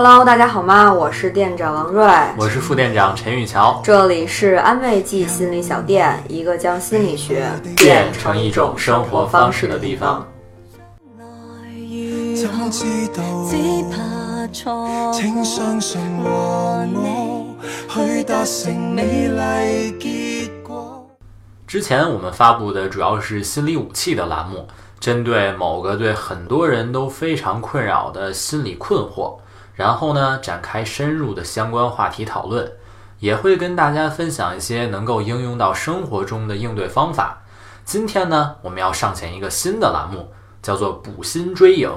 Hello，大家好吗？我是店长王瑞，我是副店长陈玉桥。这里是安慰剂心理小店，一个将心理学变成一种生活方式的地方。之前我们发布的主要是心理武器的栏目，针对某个对很多人都非常困扰的心理困惑。然后呢，展开深入的相关话题讨论，也会跟大家分享一些能够应用到生活中的应对方法。今天呢，我们要上线一个新的栏目，叫做“补心追影”。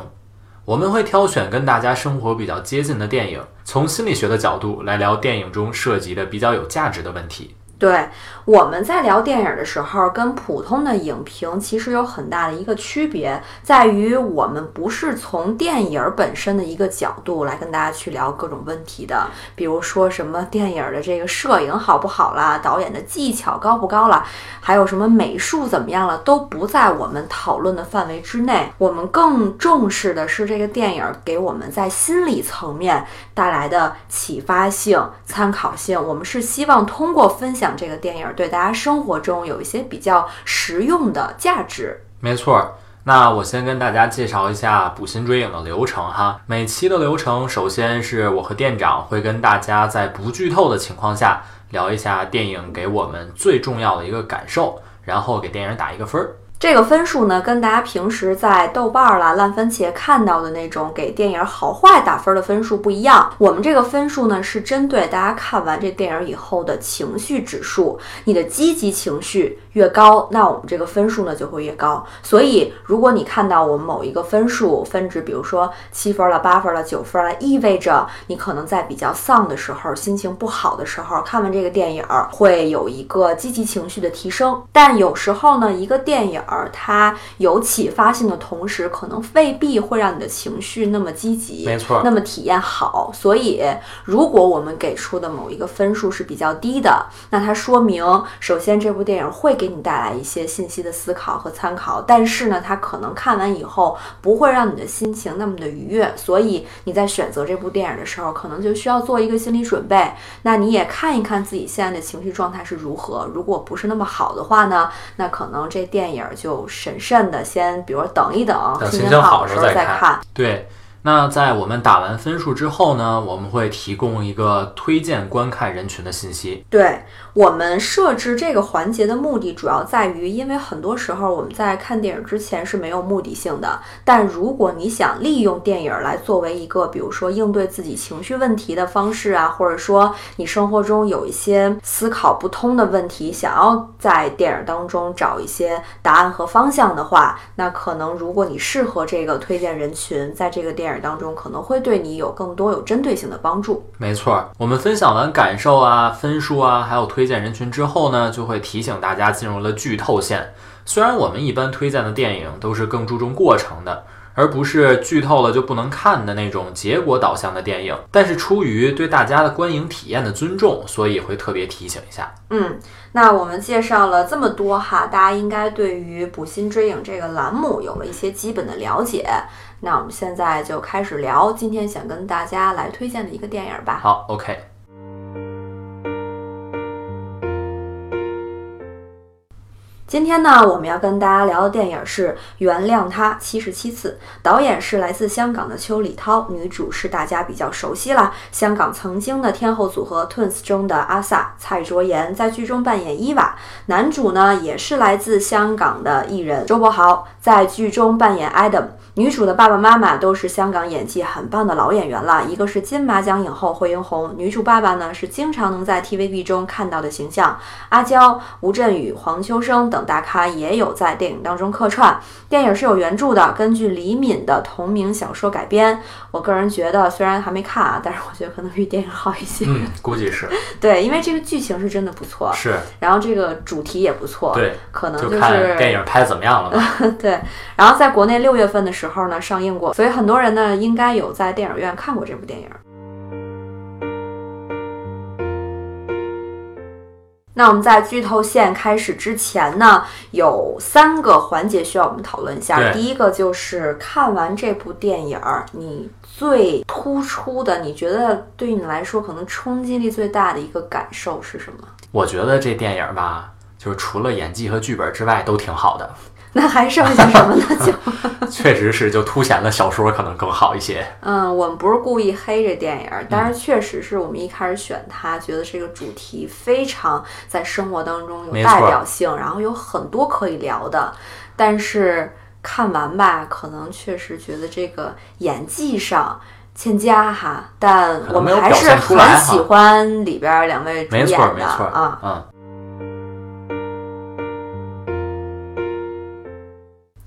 我们会挑选跟大家生活比较接近的电影，从心理学的角度来聊电影中涉及的比较有价值的问题。对，我们在聊电影的时候，跟普通的影评其实有很大的一个区别，在于我们不是从电影本身的一个角度来跟大家去聊各种问题的，比如说什么电影的这个摄影好不好啦，导演的技巧高不高啦，还有什么美术怎么样了，都不在我们讨论的范围之内。我们更重视的是这个电影给我们在心理层面带来的启发性、参考性。我们是希望通过分享。这个电影对大家生活中有一些比较实用的价值。没错，那我先跟大家介绍一下捕心追影的流程哈。每期的流程，首先是我和店长会跟大家在不剧透的情况下聊一下电影给我们最重要的一个感受，然后给电影打一个分儿。这个分数呢，跟大家平时在豆瓣儿啦、烂番茄看到的那种给电影好坏打分的分数不一样。我们这个分数呢，是针对大家看完这电影以后的情绪指数，你的积极情绪越高，那我们这个分数呢就会越高。所以，如果你看到我们某一个分数分值，比如说七分了、八分了、九分了，意味着你可能在比较丧的时候、心情不好的时候，看完这个电影会有一个积极情绪的提升。但有时候呢，一个电影。而它有启发性的同时，可能未必会让你的情绪那么积极，没错，那么体验好。所以，如果我们给出的某一个分数是比较低的，那它说明，首先这部电影会给你带来一些信息的思考和参考，但是呢，它可能看完以后不会让你的心情那么的愉悦。所以你在选择这部电影的时候，可能就需要做一个心理准备。那你也看一看自己现在的情绪状态是如何。如果不是那么好的话呢，那可能这电影。就审慎的先，比如等一等，心情好的时候再看。对，那在我们打完分数之后呢，我们会提供一个推荐观看人群的信息。对。我们设置这个环节的目的主要在于，因为很多时候我们在看电影之前是没有目的性的。但如果你想利用电影来作为一个，比如说应对自己情绪问题的方式啊，或者说你生活中有一些思考不通的问题，想要在电影当中找一些答案和方向的话，那可能如果你适合这个推荐人群，在这个电影当中可能会对你有更多有针对性的帮助。没错，我们分享完感受啊、分数啊，还有推。推荐人群之后呢，就会提醒大家进入了剧透线。虽然我们一般推荐的电影都是更注重过程的，而不是剧透了就不能看的那种结果导向的电影，但是出于对大家的观影体验的尊重，所以会特别提醒一下。嗯，那我们介绍了这么多哈，大家应该对于补心追影这个栏目有了一些基本的了解。那我们现在就开始聊今天想跟大家来推荐的一个电影吧。好，OK。今天呢，我们要跟大家聊的电影是《原谅他七十七次》，导演是来自香港的邱礼涛，女主是大家比较熟悉了，香港曾经的天后组合 Twins 中的阿 sa 蔡卓妍在剧中扮演伊娃，男主呢也是来自香港的艺人周柏豪，在剧中扮演 Adam。女主的爸爸妈妈都是香港演技很棒的老演员了，一个是金马奖影后惠英红，女主爸爸呢是经常能在 TVB 中看到的形象，阿娇、吴镇宇、黄秋生等大咖也有在电影当中客串。电影是有原著的，根据李敏的同名小说改编。我个人觉得，虽然还没看啊，但是我觉得可能比电影好一些。嗯，估计是。对，因为这个剧情是真的不错，是。然后这个主题也不错，对，可能就是电影拍怎么样了吧？对。然后在国内六月份的时候呢上映过，所以很多人呢应该有在电影院看过这部电影。那我们在剧透线开始之前呢，有三个环节需要我们讨论一下。第一个就是看完这部电影儿，你最突出的，你觉得对于你来说可能冲击力最大的一个感受是什么？我觉得这电影吧，就是除了演技和剧本之外都挺好的，那还剩下什么呢？就 确实是就凸显了小说可能更好一些。嗯，我们不是故意黑这电影儿，但是确实是我们一开始选它，觉得这个主题非常在生活当中有代表性，然后有很多可以聊的。但是看完吧，可能确实觉得这个演技上欠佳哈，但我们还是很喜欢里边儿两位主演的啊。嗯，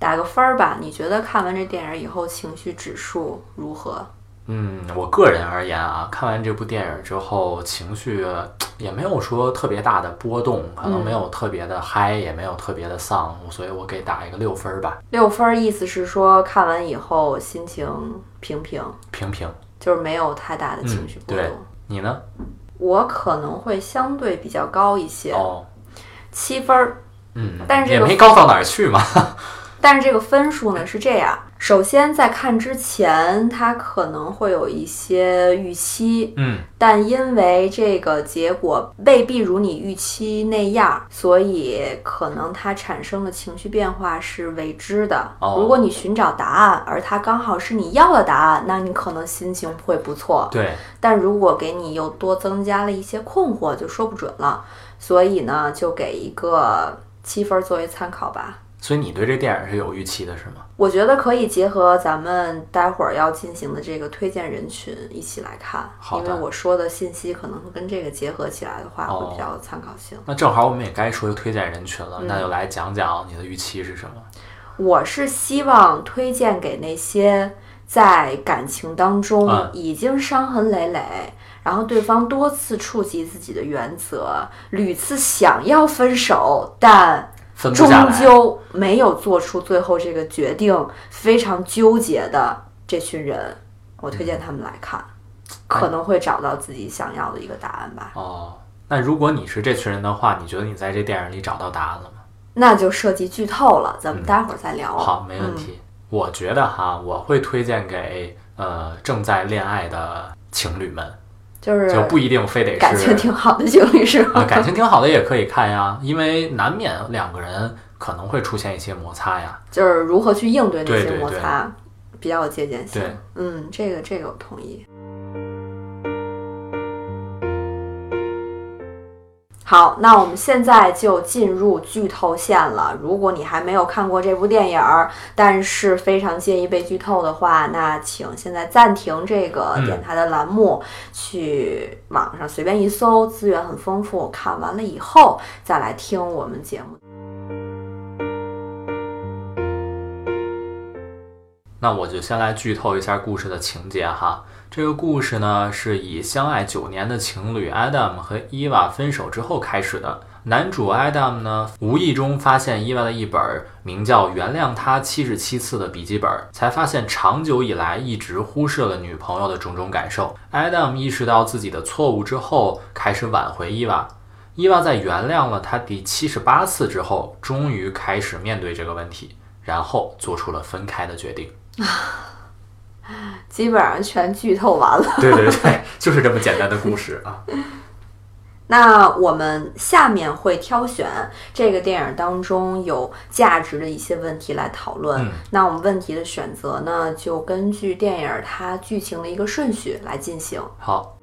打个分儿吧，你觉得看完这电影以后情绪指数如何？嗯，我个人而言啊，看完这部电影之后，情绪也没有说特别大的波动，可能嗯没有特别的嗨，也没有特别的丧，所以我给打一个六分儿吧，六分儿意思是说看完以后心情平平，平平。就是没有太大的情绪波动。嗯对你呢？我可能会相对比较高一些，哦，七分儿。嗯，但是也没高到哪儿去嘛。但是这个分数呢是这样：首先在看之前，它可能会有一些预期，嗯，但因为这个结果未必如你预期那样，所以可能它产生的情绪变化是未知的。哦如果你寻找答案，而它刚好是你要的答案，那你可能心情会不错。对，但如果给你又多增加了一些困惑，就说不准了。所以呢，就给一个七分作为参考吧。所以你对这电影是有预期的，是吗？我觉得可以结合咱们待会儿要进行的这个推荐人群一起来看，好因为我说的信息可能会跟这个结合起来的话，哦会比较有参考性。那正好我们也该说推荐人群了，嗯那就来讲讲你的预期是什么？我是希望推荐给那些在感情当中嗯已经伤痕累累，然后对方多次触及自己的原则，屡次想要分手，但终分不下来。究没有做出最后这个决定，非常纠结的这群人，我推荐他们来看，可能会找到自己想要的一个答案吧。哦，那如果你是这群人的话，你觉得你在这电影里找到答案了吗？那就涉及剧透了，咱们待会儿再聊。嗯好，没问题。我觉得哈，我会推荐给呃正在恋爱的情侣们，就是就不一定非得是感情挺好的情侣是啊，吗？感情挺好的也可以看呀，因为难免两个人可能会出现一些摩擦呀。就是如何去应对那些对对对摩擦，比较有借鉴性。嗯，这个这个我同意。好，那我们现在就进入剧透线了。如果你还没有看过这部电影，但是非常介意被剧透的话，那请现在暂停这个电台的栏目，去网上随便一搜，资源很丰富。看完了以后再来听我们节目。那我就先来剧透一下故事的情节哈。这个故事呢是以相爱九年的情侣 Adam 和伊娃分手之后开始的。男主 Adam 呢，无意中发现伊娃的一本名叫《原谅他七十七次》的笔记本，才发现长久以来一直忽视了女朋友的种种感受。Adam 意识到自己的错误之后，开始挽回伊娃。伊娃在原谅了他第七十八次之后，终于开始面对这个问题，然后做出了分开的决定。基本上全剧透完了。对对对，就是这么简单的故事啊。那我们下面会挑选这个电影当中有价值的一些问题来讨论。嗯那我们问题的选择呢，就根据电影它剧情的一个顺序来进行。好，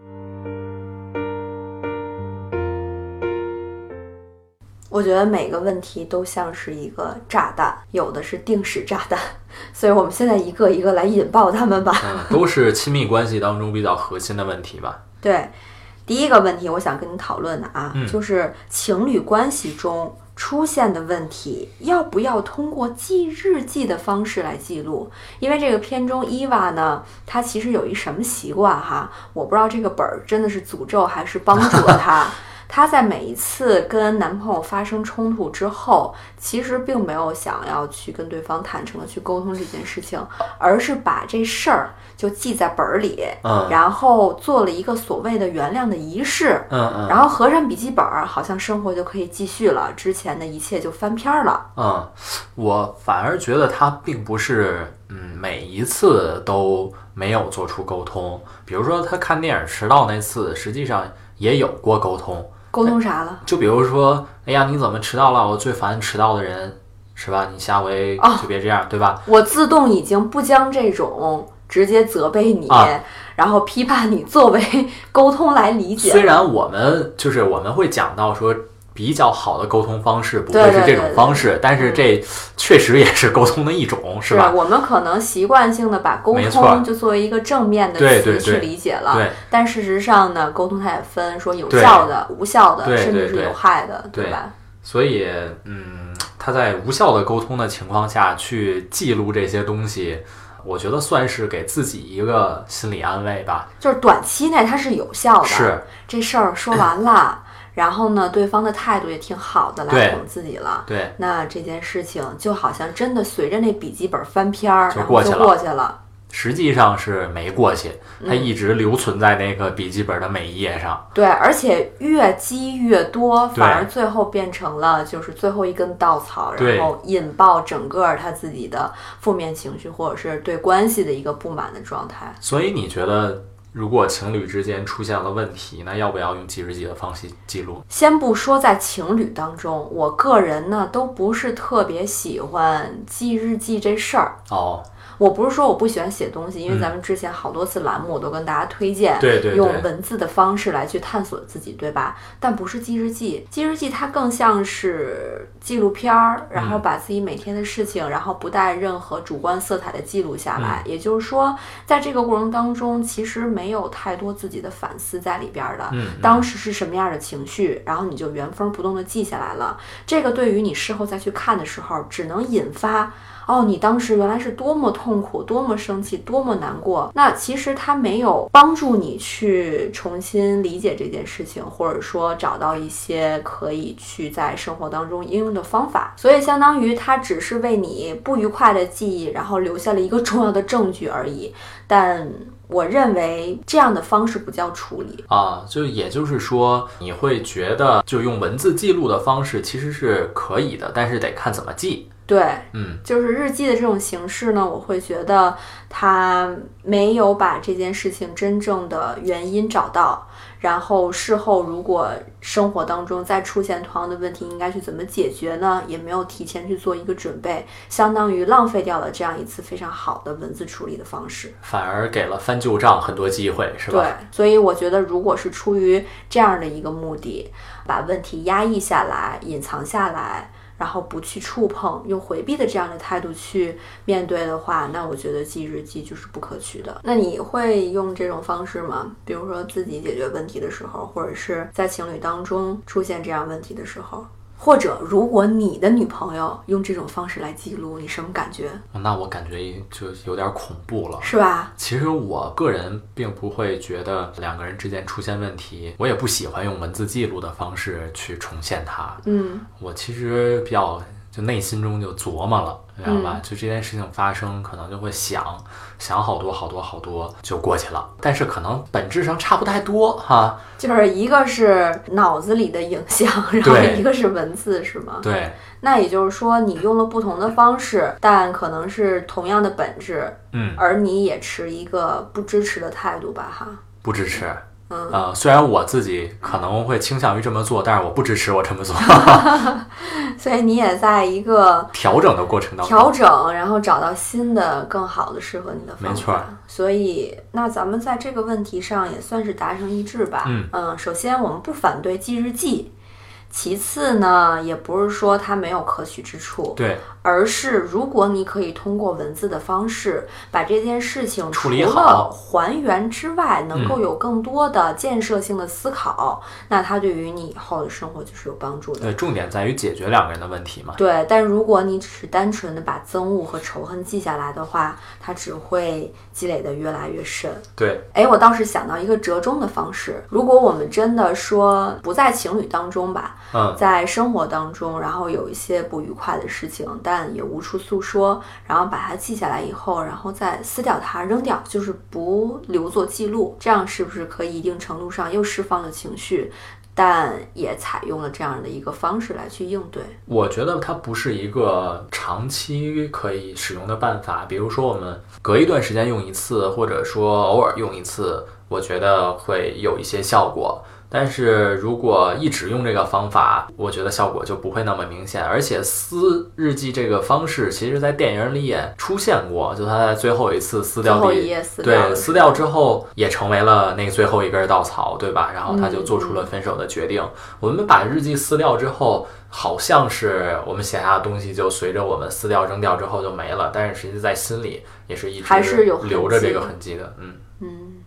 我觉得每个问题都像是一个炸弹，有的是定时炸弹，所以我们现在一个一个来引爆它们吧。嗯，都是亲密关系当中比较核心的问题吧。对，第一个问题我想跟你讨论的啊，嗯就是情侣关系中出现的问题，要不要通过记日记的方式来记录？因为这个片中伊娃呢，她其实有一什么习惯哈，我不知道这个本儿真的是诅咒还是帮助了她。她在每一次跟男朋友发生冲突之后，其实并没有想要去跟对方坦诚的去沟通这件事情，而是把这事儿就记在本儿里，嗯然后做了一个所谓的原谅的仪式。嗯嗯然后合上笔记本儿，好像生活就可以继续了，之前的一切就翻篇儿了。嗯，我反而觉得她并不是嗯每一次都没有做出沟通，比如说他看电影迟到那次，实际上也有过沟通。沟通啥了？就比如说，哎呀，你怎么迟到了？我最烦迟到的人，是吧？你下回哦就别这样，对吧？我自动已经不将这种直接责备你，啊然后批判你作为 沟通来理解。虽然我们就是我们会讲到说。比较好的沟通方式不对会是这种对对对方式，但是这确实也是沟通的一种，是吧？我们可能习惯性的把沟通就作为一个正面的词去理解了，对。但事实上呢，沟通它也分说有效的、无效的，甚至是有害的，对吧？所以，嗯，他在无效的沟通的情况下去记录这些东西，我觉得算是给自己一个心理安慰吧。就是短期内它是有效的，是，这事儿说完了，然后呢，对方的态度也挺好的，来哄自己了。对，那这件事情就好像真的随着那笔记本翻篇儿，然后就就过去了过去了。实际上是没过去，它嗯一直留存在那个笔记本的每一页上。对，而且越积越多，反而最后变成了就是最后一根稻草，然后引爆整个他自己的负面情绪，或者是对关系的一个不满的状态。所以你觉得，如果情侣之间出现了问题，那要不要用记日记的方式记录？先不说在情侣当中，我个人呢都不是特别喜欢记日记这事儿。哦，我不是说我不喜欢写东西，因为嗯咱们之前好多次栏目我都跟大家推荐，对对对用文字的方式来去探索自己，对吧？但不是记日记，记日记它更像是纪录片儿，然后把自己每天的事情，然后不带任何主观色彩的记录下来。也就是说，在这个过程当中，其实没有太多自己的反思在里边儿的。嗯，当时是什么样的情绪，然后你就原封不动的记下来了。这个对于你事后再去看的时候，只能引发。哦，你当时原来是多么痛苦，多么生气，多么难过。那其实它没有帮助你去重新理解这件事情，或者说找到一些可以去在生活当中应用的方法。所以相当于它只是为你不愉快的记忆，然后留下了一个重要的证据而已。但我认为这样的方式不叫处理。啊，就也就是说，你会觉得就用文字记录的方式其实是可以的，但是得看怎么记。对，嗯，就是日记的这种形式呢，我会觉得他没有把这件事情真正的原因找到，然后事后如果生活当中再出现同样的问题，应该去怎么解决呢？也没有提前去做一个准备，相当于浪费掉了这样一次非常好的文字处理的方式。反而给了翻旧账很多机会，是吧？对，所以我觉得，如果是出于这样的一个目的，把问题压抑下来、隐藏下来，然后不去触碰，用回避的这样的态度去面对的话，那我觉得记日记就是不可取的。那你会用这种方式吗？比如说自己解决问题的时候，或者是在情侣当中出现这样问题的时候。或者，如果你的女朋友用这种方式来记录，你什么感觉？那我感觉就有点恐怖了。是吧？其实我个人并不会觉得两个人之间出现问题，我也不喜欢用文字记录的方式去重现它。嗯我其实比较就内心中就琢磨了，你知道吧？就这件事情发生，可能就会想想好多好多好多就过去了，但是可能本质上差不太多哈。就是一个是脑子里的影像，然后一个是文字，是吗？对，那也就是说，你用了不同的方式，但可能是同样的本质，嗯，而你也持一个不支持的态度吧，哈。不支持。嗯呃，虽然我自己可能会倾向于这么做，但是我不支持我这么做。所以你也在一个调整的过程当中，调整，然后找到新的、更好的适合你的方法。没错所以，那咱们在这个问题上也算是达成一致吧。嗯首先我们不反对记日记。其次呢，也不是说它没有可取之处，对，而是如果你可以通过文字的方式把这件事情处理除了好还原之外，能够有更多的建设性的思考，那它对于你以后的生活就是有帮助的。对，重点在于解决两个人的问题嘛。对，但如果你只是单纯的把憎恶和仇恨记下来的话，它只会积累的越来越深。对，哎，我倒是想到一个折中的方式，如果我们真的说不在情侣当中吧，嗯，在生活当中，然后有一些不愉快的事情，但但也无处诉说，然后把它记下来以后，然后再撕掉它，扔掉，就是不留作记录，这样是不是可以一定程度上又释放了情绪，但也采用了这样的一个方式来去应对？我觉得它不是一个长期可以使用的办法。比如说，我们隔一段时间用一次，或者说偶尔用一次，我觉得会有一些效果。但是如果一直用这个方法，我觉得效果就不会那么明显。而且撕日记这个方式，其实在电影里也出现过，就他在最后一次撕掉对，撕掉之后也成为了那最后一根稻草，对吧？然后他就做出嗯了分手的决定。我们把日记撕掉之后，好像是我们写下的东西就随着我们撕掉扔掉之后就没了，但是实际在心里也是一直还是有留着这个痕迹的。嗯，嗯。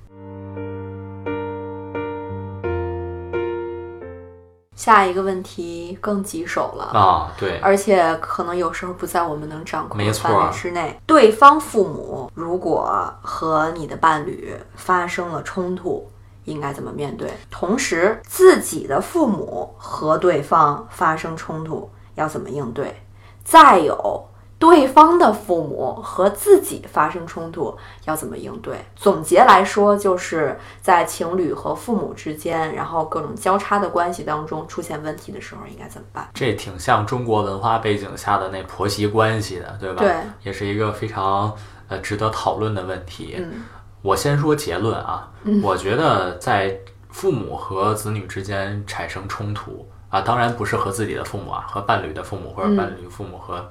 下一个问题更棘手了。啊，对，而且可能有时候不在我们能掌控的范围之内。对方父母如果和你的伴侣发生了冲突，应该怎么面对？同时，自己的父母和对方发生冲突，要怎么应对？再有。对方的父母和自己发生冲突，要怎么应对？总结来说，就是在情侣和父母之间，然后各种交叉的关系当中出现问题的时候，应该怎么办？这挺像中国文化背景下的那婆媳关系的，对吧？对，也是一个非常呃值得讨论的问题。嗯我先说结论啊，我觉得在父母和子女之间产生冲突啊，当然不是和自己的父母啊，和伴侣的父母或者伴侣父母和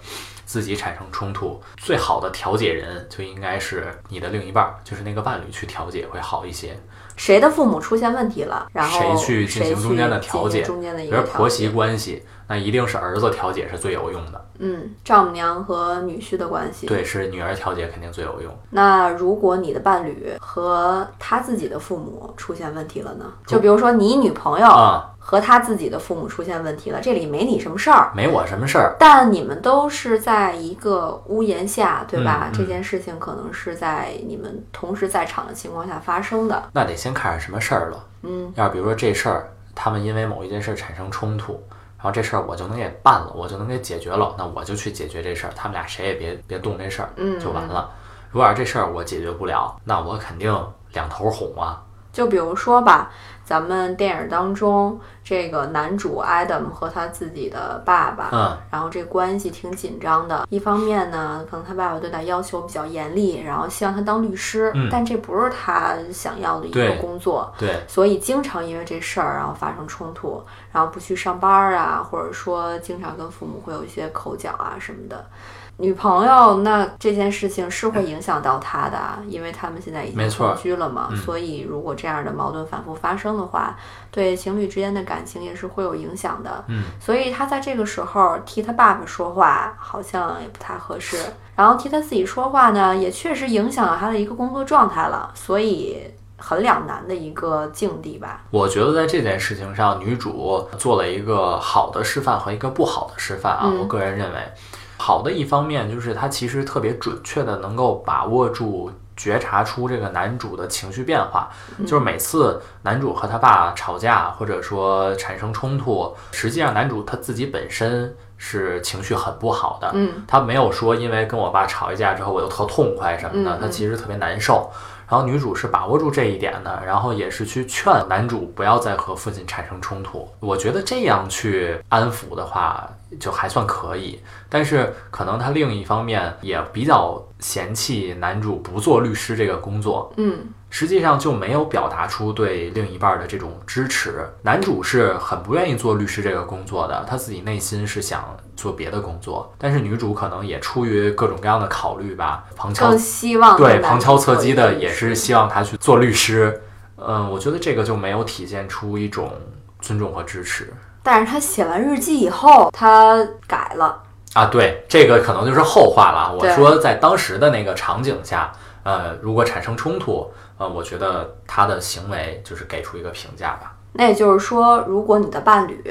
自己产生冲突，最好的调解人就应该是你的另一半儿，就是那个伴侣去调解会好一些。谁的父母出现问题了，然后谁去进行中间的调解中间的一个婆媳关系，那一定是儿子调解是最有用的，嗯，丈母娘和女婿的关系。对，是女儿调解肯定最有用。那如果你的伴侣和他自己的父母出现问题了呢？就比如说你女朋友啊和他自己的父母出现问题了，这里没你什么事儿。没我什么事儿，但你们都是在一个屋檐下，对吧？嗯嗯这件事情可能是在你们同时在场的情况下发生的。那得先看是什么事儿了。嗯，要是比如说这事儿，他们因为某一件事儿产生冲突，然后这事儿我就能给办了，我就能给解决了，那我就去解决这事儿，他们俩谁也别别动这事儿，嗯就完了。如果要是这事儿我解决不了，那我肯定两头哄啊。就比如说吧，咱们电影当中这个男主 Adam 和他自己的爸爸，嗯，然后这关系挺紧张的。一方面呢，可能他爸爸对他要求比较严厉，然后希望他当律师，嗯但这不是他想要的一个工作，对，所以经常因为这事儿然后发生冲突，然后不去上班啊，或者说经常跟父母会有一些口角啊什么的。女朋友，那这件事情是会影响到他的啊，因为他们现在已经没错同居了嘛，嗯所以如果这样的矛盾反复发生的话，对情侣之间的感情也是会有影响的。嗯，所以他在这个时候替他爸爸说话，好像也不太合适。然后替他自己说话呢，也确实影响了他的一个工作状态了，所以很两难的一个境地吧。我觉得在这件事情上，女主做了一个好的示范和一个不好的示范啊。嗯我个人认为，好的一方面就是他其实特别准确的能够把握住。觉察出这个男主的情绪变化，就是每次男主和他爸吵架，或者说产生冲突，实际上男主他自己本身是情绪很不好的，嗯，他没有说因为跟我爸吵一架之后我就特痛快什么的，他其实特别难受。然后女主是把握住这一点的，然后也是去劝男主不要再和父亲产生冲突。我觉得这样去安抚的话，就还算可以。但是可能他另一方面也比较嫌弃男主不做律师这个工作，嗯，实际上就没有表达出对另一半的这种支持。男主是很不愿意做律师这个工作的，他自己内心是想做别的工作，但是女主可能也出于各种各样的考虑吧，旁敲更希望对旁敲侧击的也是希望他去做律师。嗯，我觉得这个就没有体现出一种尊重和支持。但是他写完日记以后，他改了。啊，对，这个可能就是后话了。我说在当时的那个场景下，呃，如果产生冲突，呃，我觉得他的行为就是给出一个评价吧。那也就是说，如果你的伴侣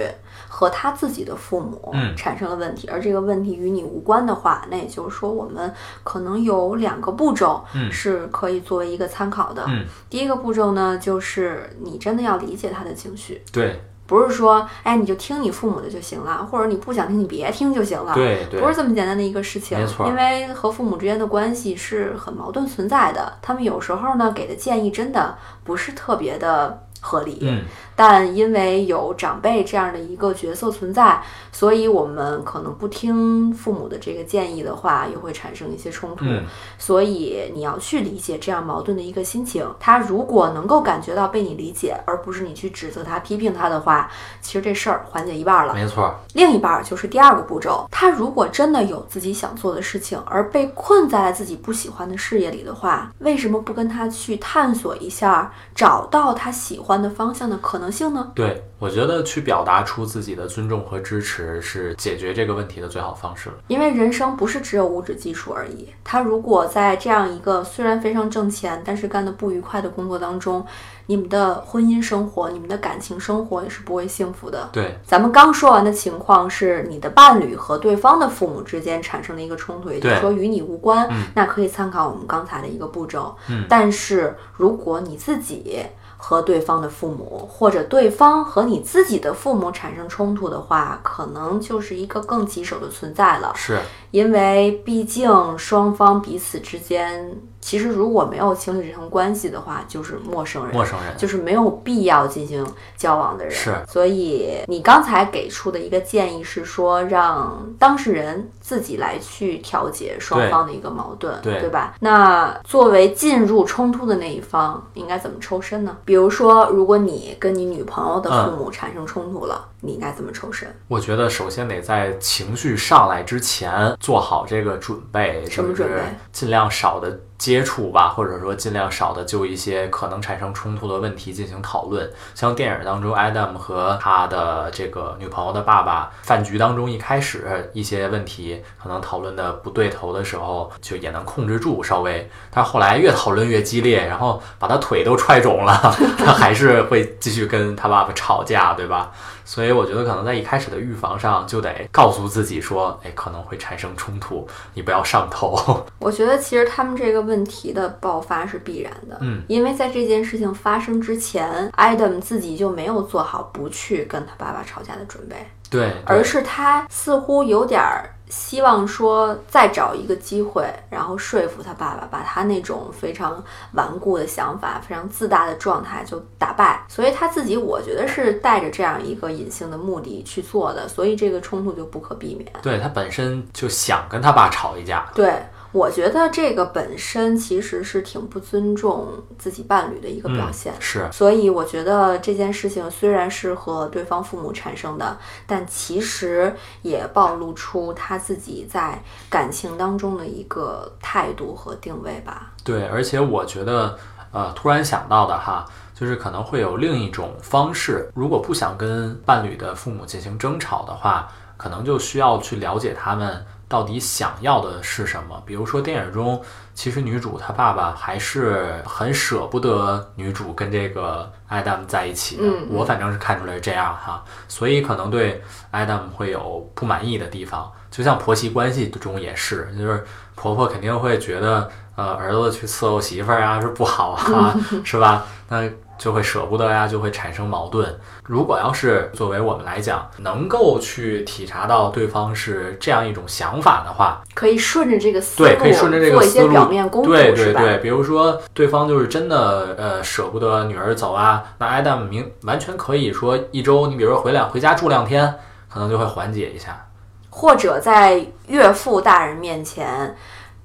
和他自己的父母嗯产生了问题，而这个问题与你无关的话，那也就是说，我们可能有两个步骤嗯是可以作为一个参考的。嗯，第一个步骤呢，就是你真的要理解他的情绪，对不是说，哎，你就听你父母的就行了，或者你不想听，你别听就行了。对对不是这么简单的一个事情没，错因为和父母之间的关系是很矛盾存在的。他们有时候呢给的建议真的不是特别的合理，嗯但因为有长辈这样的一个角色存在，所以我们可能不听父母的这个建议的话，也会产生一些冲突。嗯所以你要去理解这样矛盾的一个心情。他如果能够感觉到被你理解，而不是你去指责他、批评他的话，其实这事儿缓解一半了。没错，另一半儿就是第二个步骤，他如果真的有自己想做的事情，而被困在了自己不喜欢的事业里的话，为什么不跟他去探索一下，找到他喜欢的方向的可能性呢？对我觉得去表达出自己的尊重和支持是解决这个问题的最好方式了。因为人生不是只有物质基础而已。他如果在这样一个虽然非常挣钱，但是干得不愉快的工作当中，你们的婚姻生活、你们的感情生活也是不会幸福的。对咱们刚说完的情况是你的伴侣和对方的父母之间产生了一个冲突，也就是说与你无关，嗯那可以参考我们刚才的一个步骤。嗯但是如果你自己和对方的父母，或者对方和你自己的父母产生冲突的话，可能就是一个更棘手的存在了。是，因为毕竟双方彼此之间，其实如果没有情侣这层关系的话，就是陌生人，陌生人就是没有必要进行交往的人。是所以你刚才给出的一个建议是说，让当事人自己来去调节双方的一个矛盾，对吧？那作为进入冲突的那一方，应该怎么抽身呢？比如说，如果你跟你女朋友的父母产生冲突了，你应该怎么抽身？我觉得首先得在情绪上来之前做好这个准备，什么准备尽量少的接触吧，或者说尽量少的就一些可能产生冲突的问题进行讨论。像电影当中，Adam 和他的这个女朋友的爸爸饭局当中，一开始一些问题可能讨论的不对头的时候，就也能控制住稍微，但后来越讨论越激烈，然后把他腿都踹肿了，他还是会继续跟他爸爸吵架，对吧？所以我觉得可能在一开始的预防上就得告诉自己说，哎，可能会产生冲突，你不要上头。我觉得其实他们这个问题的爆发是必然的，嗯，因为在这件事情发生之前，Adam 自己就没有做好不去跟他爸爸吵架的准备，对，而是他似乎有点儿希望说再找一个机会，然后说服他爸爸，把他那种非常顽固的想法、非常自大的状态就打败。所以他自己，我觉得是带着这样一个隐性的目的去做的，所以这个冲突就不可避免。对他本身就想跟他爸吵一架。对，我觉得这个本身其实是挺不尊重自己伴侣的一个表现。是，所以我觉得这件事情虽然是和对方父母产生的，但其实也暴露出他自己在感情当中的一个态度和定位吧。对，而且我觉得，呃，突然想到的哈，就是可能会有另一种方式，如果不想跟伴侣的父母进行争吵的话，可能就需要去了解他们到底想要的是什么。比如说电影中，其实女主她爸爸还是很舍不得女主跟这个 Adam 在一起的，嗯我反正是看出来是这样哈，所以可能对 Adam 会有不满意的地方。就像婆媳关系中也是，就是婆婆肯定会觉得，呃，儿子去伺候媳妇儿啊是不好啊，是吧？那就会舍不得呀，就会产生矛盾。如果要是作为我们来讲，能够去体察到对方是这样一种想法的话，可以顺着这个思路，对，可以顺着这个做一些思路，表面功夫，对对对，比如说对方就是真的呃舍不得女儿走啊，那 Adam 明完全可以说一周，你比如说回来回家住两天，可能就会缓解一下。或者在岳父大人面前。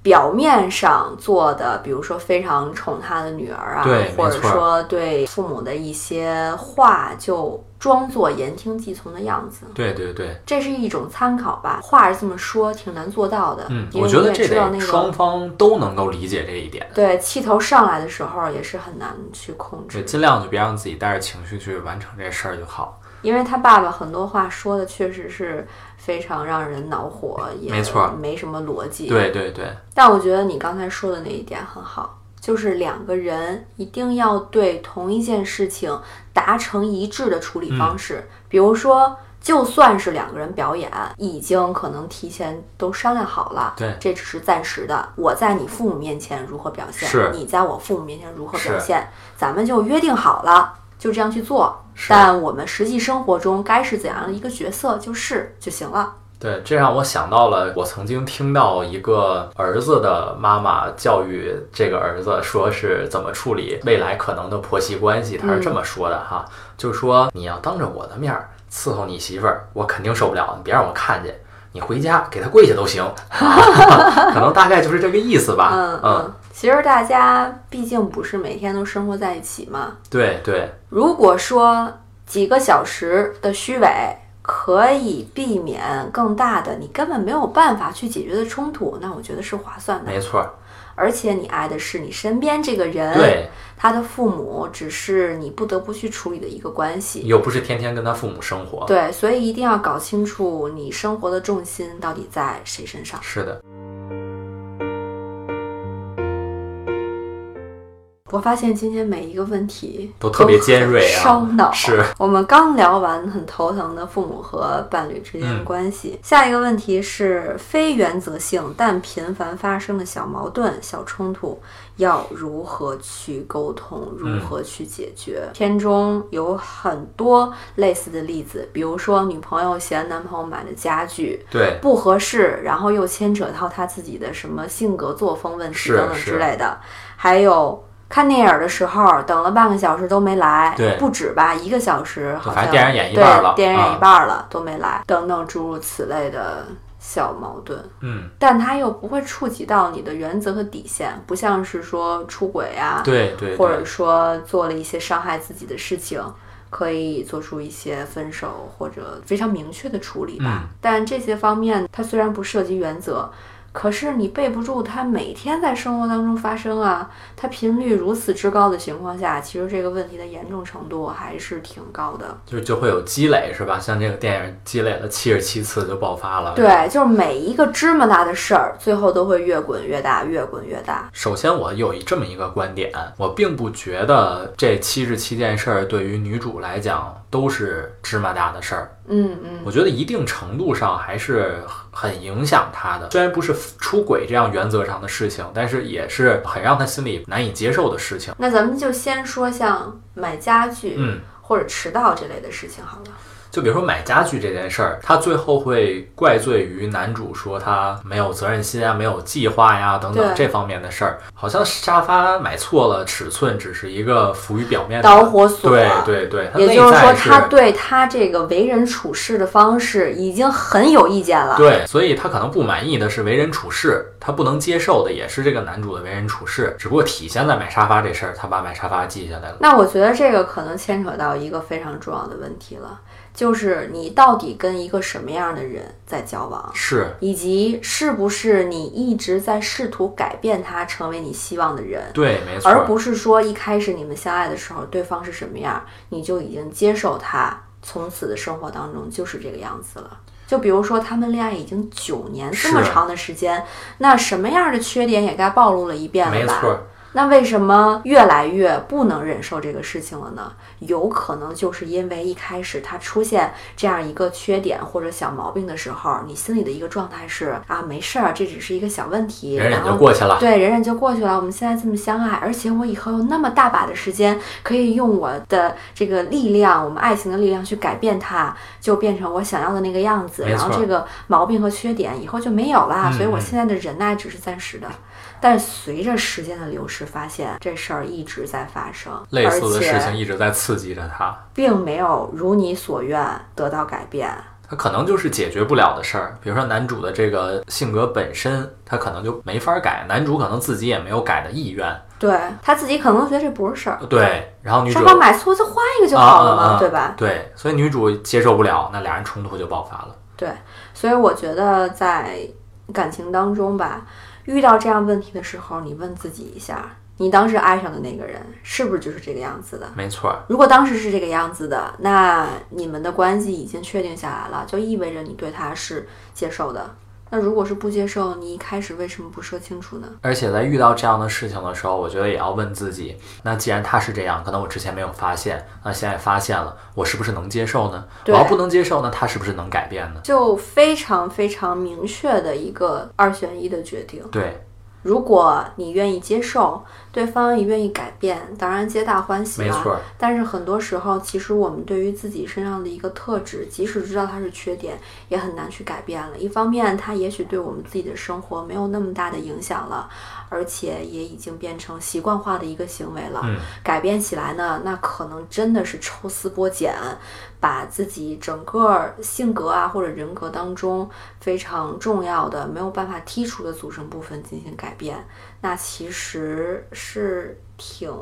表面上做的，比如说非常宠他的女儿啊，或者说对父母的一些话，就装作言听计从的样子，对对对，这是一种参考吧。话是这么说，挺难做到的。嗯，我觉得这双方都能够理解这一点。对气头上来的时候，也是很难去控对，制。尽量就别让自己带着情绪去完成这事儿就好。因为他爸爸很多话说的确实是非常让人恼火，也没错没什么逻辑。对对对，但我觉得你刚才说的那一点很好，就是两个人一定要对同一件事情达成一致的处理方式。比如说，就算是两个人表演，已经可能提前都商量好了，对这只是暂时的。我在你父母面前如何表现，是你在我父母面前如何表是现，咱们就约定好了，就这样去做。但我们实际生活中该是怎样的一个角色，就是就行了。对，这让我想到了，我曾经听到一个儿子的妈妈教育这个儿子，说是怎么处理未来可能的婆媳关系。他是这么说的哈，就说你要当着我的面儿伺候你媳妇儿，我肯定受不了，你别让我看见。你回家给他跪下都行，啊、可能大概就是这个意思吧。嗯嗯，其实大家毕竟不是每天都生活在一起嘛。对对，如果说几个小时的虚伪可以避免更大的你根本没有办法去解决的冲突，那我觉得是划算的。没错，而且你爱的是你身边这个人，对，他的父母只是你不得不去处理的一个关系。又不是天天跟他父母生活。对，所以一定要搞清楚你生活的重心到底在谁身上。是的，我发现今天每一个问题都特别尖锐啊烧脑。是我们刚聊完很头疼的父母和伴侣之间的嗯关系，下一个问题是非原则性但频繁发生的小矛盾、小冲突，要如何去沟通，如嗯何去解决？片中有很多类似的例子，比如说女朋友嫌男朋友买的家具对，不合适，然后又牵扯到他自己的什么性格作风问题等等之类的，还有。看电影的时候，等了半个小时都没来，对不止吧，一个小时好像反正电影演一半了对，电影演啊一半了、都没来，等等诸如此类的小矛盾，嗯，但它又不会触及到你的原则和底线，不像是说出轨啊，对对或者，说做了一些伤害自己的事情，可以做出一些分手或者非常明确的处理吧。嗯但这些方面，它虽然不涉及原则。可是你背不住它每天在生活当中发生啊，它频率如此之高的情况下，其实这个问题的严重程度还是挺高的。就就会有积累是吧？像这个电影积累了七十七次就爆发了。对，就是每一个芝麻大的事儿，最后都会越滚越大，越滚越大。首先，我有一这么一个观点，我并不觉得这七十七件事儿对于女主来讲都是芝麻大的事儿。嗯嗯，我觉得一定程度上还是很影响他的。虽然不是出轨这样原则上的事情，但是也是很让他心里难以接受的事情。那咱们就先说像买家具，嗯，或者迟到这类的事情好了。就比如说买家具这件事儿，他最后会怪罪于男主说他没有责任心啊，没有计划呀等等这方面的事儿。好像沙发买错了尺寸，只是一个浮于表面的导火索对对对，也就是说，他对他这个为人处事的方式已经很有意见了。对，所以他可能不满意的是为人处事，他不能接受的也是这个男主的为人处事，只不过体现在买沙发这事儿，他把买沙发记下来了。那我觉得这个可能牵扯到一个非常重要的问题了，就是你到底跟一个什么样的人在交往，是以及是不是你一直在试图改变他，成为你希望的人。对，没错，而不是说一开始你们相爱的时候，对方是什么样，你就已经接受他，从此的生活当中就是这个样子了。就比如说，他们恋爱已经九年这么长的时间，那什么样的缺点也该暴露了一遍了吧？没错，那为什么越来越不能忍受这个事情了呢？有可能就是因为一开始他出现这样一个缺点或者小毛病的时候，你心里的一个状态是啊，没事儿，这只是一个小问题，忍忍就过去了。对，忍忍就过去了。我们现在这么相爱，而且我以后有那么大把的时间，可以用我的这个力量，我们爱情的力量去改变它，就变成我想要的那个样子。然后这个毛病和缺点以后就没有啦。嗯所以我嗯现在的忍耐只是暂时的。但是随着时间的流逝，发现这事儿一直在发生，类似的事情一直在刺激着他，并没有如你所愿得到改变。他可能就是解决不了的事儿。比如说男主的这个性格本身，他可能就没法改，男主可能自己也没有改的意愿。对他自己可能觉得这不是事儿，对，然后女主沙发买错就换一个就好了嘛，啊啊啊对吧？对，所以女主接受不了，那俩人冲突就爆发了。对，所以我觉得在感情当中吧，遇到这样问题的时候，你问自己一下，你当时爱上的那个人是不是就是这个样子的？没错，如果当时是这个样子的，那你们的关系已经确定下来了，就意味着你对他是接受的。那如果是不接受，你一开始为什么不说清楚呢？而且在遇到这样的事情的时候，我觉得也要问自己：那既然他是这样，可能我之前没有发现，那现在发现了，我是不是能接受呢？我要不能接受，那他是不是能改变呢？就非常非常明确的一个二选一的决定。对，如果你愿意接受，对方也愿意改变，当然皆大欢喜啦。没错，但是很多时候，其实我们对于自己身上的一个特质，即使知道它是缺点，也很难去改变了。一方面，它也许对我们自己的生活没有那么大的影响了，而且也已经变成习惯化的一个行为了。嗯改变起来呢，那可能真的是抽丝剥茧，把自己整个性格啊或者人格当中非常重要的、没有办法剔除的组成部分进行改变，那其实是挺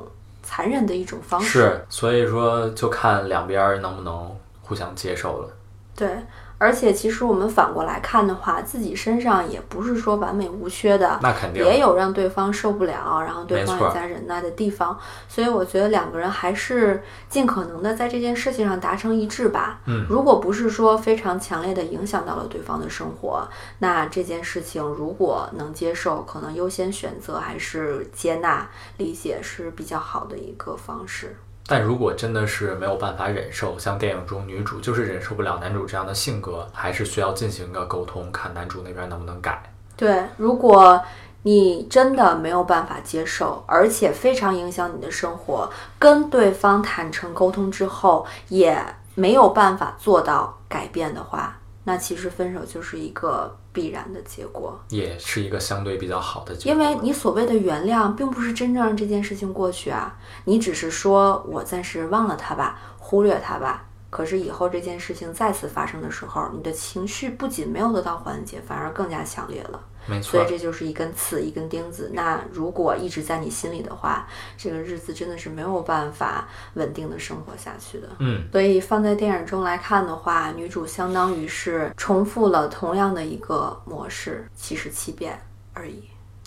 残忍的一种方式。是，所以说就看两边能不能互相接受了。对，而且其实我们反过来看的话，自己身上也不是说完美无缺的，那肯定也有让对方受不了，然后对方也在忍耐的地方。所以我觉得两个人还是尽可能的在这件事情上达成一致吧。嗯，如果不是说非常强烈的影响到了对方的生活，那这件事情如果能接受，可能优先选择还是接纳、理解是比较好的一个方式。但如果真的是没有办法忍受，像电影中女主就是忍受不了男主这样的性格，还是需要进行一个沟通，看男主那边能不能改。对，如果你真的没有办法接受，而且非常影响你的生活，跟对方坦诚沟通之后，也没有办法做到改变的话，那其实分手就是一个必然的结果。也是一个相对比较好的结果。因为你所谓的原谅，并不是真正让这件事情过去啊，你只是说我暂时忘了他吧，忽略他吧。可是以后这件事情再次发生的时候，你的情绪不仅没有得到缓解，反而更加强烈了。没错所以，这就是一根刺，一根钉子。那如果一直在你心里的话，这个日子真的是没有办法稳定的生活下去的。嗯，所以放在电影中来看的话，女主相当于是重复了同样的一个模式，七十七遍而已。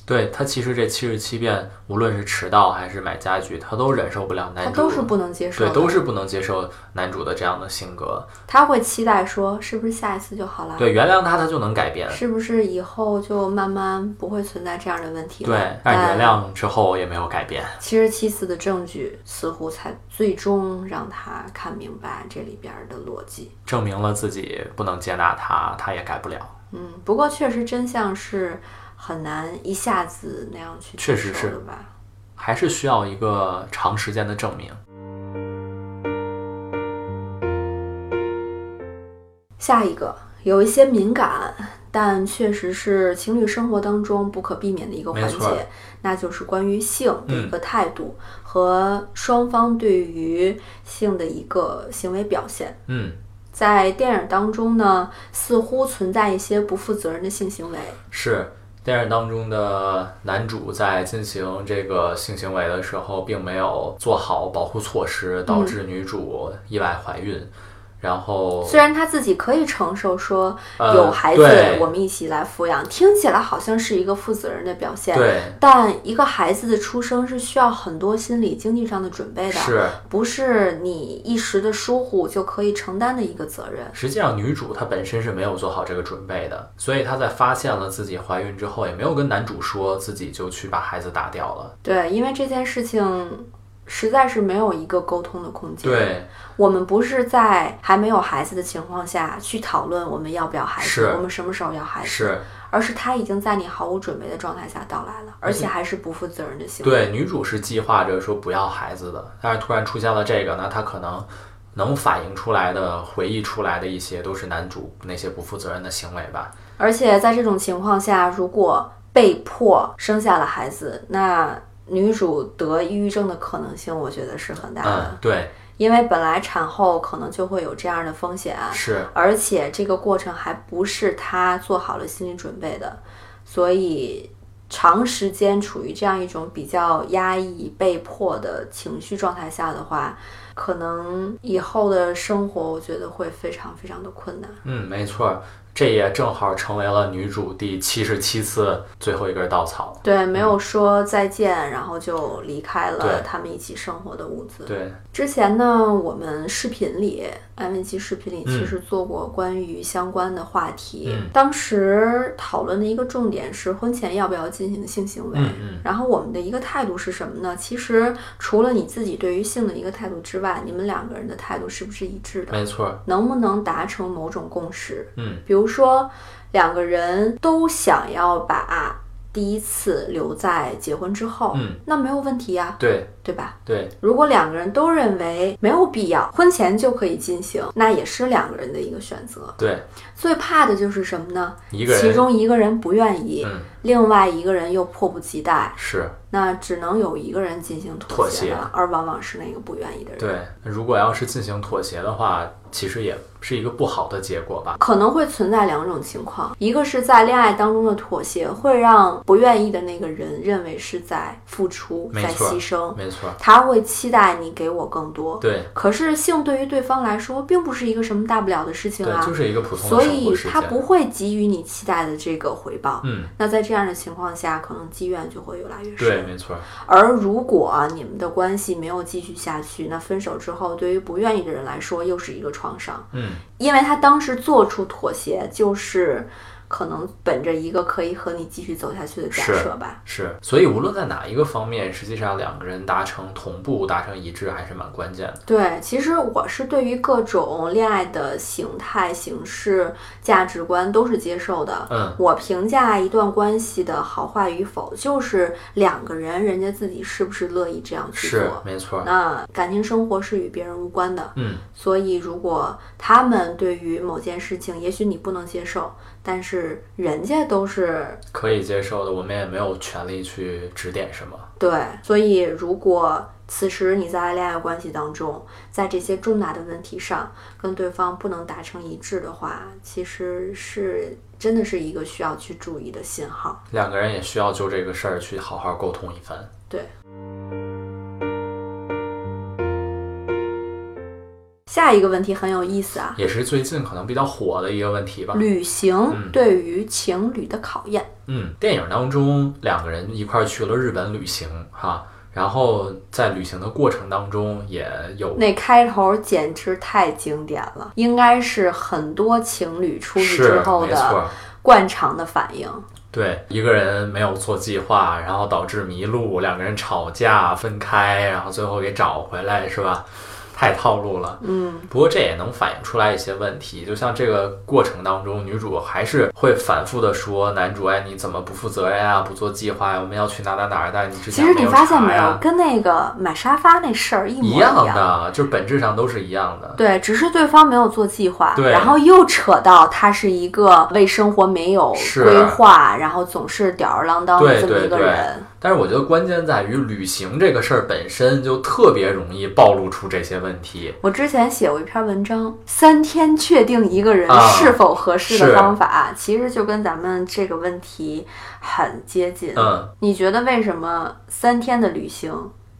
对他其实这七十七遍，无论是迟到还是买家具，他都忍受不了男主，他都是不能接受对，都是不能接受男主的这样的性格。他会期待说，是不是下一次就好了？对，原谅他，他就能改变。是不是以后就慢慢不会存在这样的问题了？对，但原谅之后也没有改变。七十七次的证据，似乎才最终让他看明白这里边的逻辑。证明了自己不能接纳他，他也改不了。嗯，不过确实真相是很难一下子那样去确实是的吧？还是需要一个长时间的证明。下一个有一些敏感，但确实是情侣生活当中不可避免的一个环节，那就是关于性的嗯一个态度、和双方对于性的一个行为表现。嗯，在电影当中呢，似乎存在一些不负责任的性行为。是电影当中的男主在进行这个性行为的时候，并没有做好保护措施，导致女主意外怀孕。然后，虽然他自己可以承受说呃有孩子我们一起来抚养，听起来好像是一个负责任的表现。对，但一个孩子的出生是需要很多心理、经济上的准备的，是不是你一时的疏忽就可以承担的一个责任。实际上，女主她本身是没有做好这个准备的，所以她在发现了自己怀孕之后，也没有跟男主说，自己就去把孩子打掉了。对，因为这件事情实在是没有一个沟通的空间。，对，我们不是在还没有孩子的情况下去讨论我们要不要孩子是，我们什么时候要孩子，是而是他已经在你毫无准备的状态下到来了，而且还是不负责任的行为。对，女主是计划着说不要孩子的，但是突然出现了这个，那她可能能反映出来的、回忆出来的一些，都是男主那些不负责任的行为吧。而且在这种情况下，如果被迫生下了孩子，那女主得抑郁症的可能性，我觉得是很大的。嗯，对，因为本来产后可能就会有这样的风险，是而且这个过程还不是她做好了心理准备的，所以长时间处于这样一种比较压抑、被迫的情绪状态下的话，可能以后的生活，我觉得会非常非常的困难。嗯，没错儿。这也正好成为了女主第七十七次最后一根稻草。对，没有说再见，然后就离开了他们一起生活的屋子。对，之前呢，我们视频里，安文琪视频里嗯其实做过关于相关的话题。嗯当时讨论的一个重点是婚前要不要进行性行为。嗯嗯，然后我们的一个态度是什么呢？其实除了你自己对于性的一个态度之外，你们两个人的态度是不是一致的？没错。能不能达成某种共识？嗯，比如说两个人都想要把第一次留在结婚之后，嗯，那没有问题呀、对对吧？对，如果两个人都认为没有必要，婚前就可以进行，那也是两个人的一个选择。对，最怕的就是什么呢？一个人其中一个人不愿意，嗯另外一个人又迫不及待，是那只能有一个人进行妥协了，而往往是那个不愿意的人。对。如果要是进行妥协的话，其实也是一个不好的结果吧。可能会存在两种情况，一个是在恋爱当中的妥协，会让不愿意的那个人认为是在付出、在牺牲，没错，他会期待你给我更多。对可是性对于对方来说，并不是一个什么大不了的事情，啊，就是一个普通的所以。他不会给予你期待的这个回报。嗯，那在这样的情况下，可能积怨就会越来越对，深。没错，而如果你们的关系没有继续下去，那分手之后，对于不愿意的人来说，又是一个创伤。嗯，因为他当时做出妥协，就是可能本着一个可以和你继续走下去的假设吧。是。所以无论在哪一个方面，实际上两个人达成同步、达成一致还是蛮关键的。对，其实我是对于各种恋爱的形态、形式、价值观都是接受的。嗯，我评价一段关系的好坏与否，就是两个人人家自己是不是乐意这样去是做。没错。那感情生活是与别人无关的，嗯，所以如果他们对于某件事情，也许你不能接受，但是人家都是可以接受的，我们也没有权利去指点什么。对，所以如果此时你在恋爱关系当中，在这些重大的问题上跟对方不能达成一致的话，其实是真的是一个需要去注意的信号。两个人也需要就这个事儿去好好沟通一番。对。下一个问题很有意思啊，也是最近可能比较火的一个问题吧。旅行嗯对于情侣的考验。嗯，电影当中两个人一块儿去了日本旅行哈，然后在旅行的过程当中也有那开头简直太经典了，应该是很多情侣出去之后的，惯常的反应。对，一个人没有做计划，然后导致迷路，两个人吵架分开，然后最后给找回来，是吧？太套路了。嗯，不过这也能反映出来一些问题，就像这个过程当中，女主还是会反复的说男主，哎，你怎么不负责任啊？不做计划呀？我们要去哪哪哪儿，但你之前其实你发现没有，跟那个买沙发那事儿一模一样。样的，就是本质上都是一样的。对，只是对方没有做计划，对然后又扯到他是一个为生活没有规划，然后总是吊儿郎当的这么一对对个人。但是我觉得关键在于旅行这个事儿本身就特别容易暴露出这些问题。我之前写过一篇文章，三天确定一个人啊是否合适的方法，其实就跟咱们这个问题很接近。嗯，你觉得为什么三天的旅行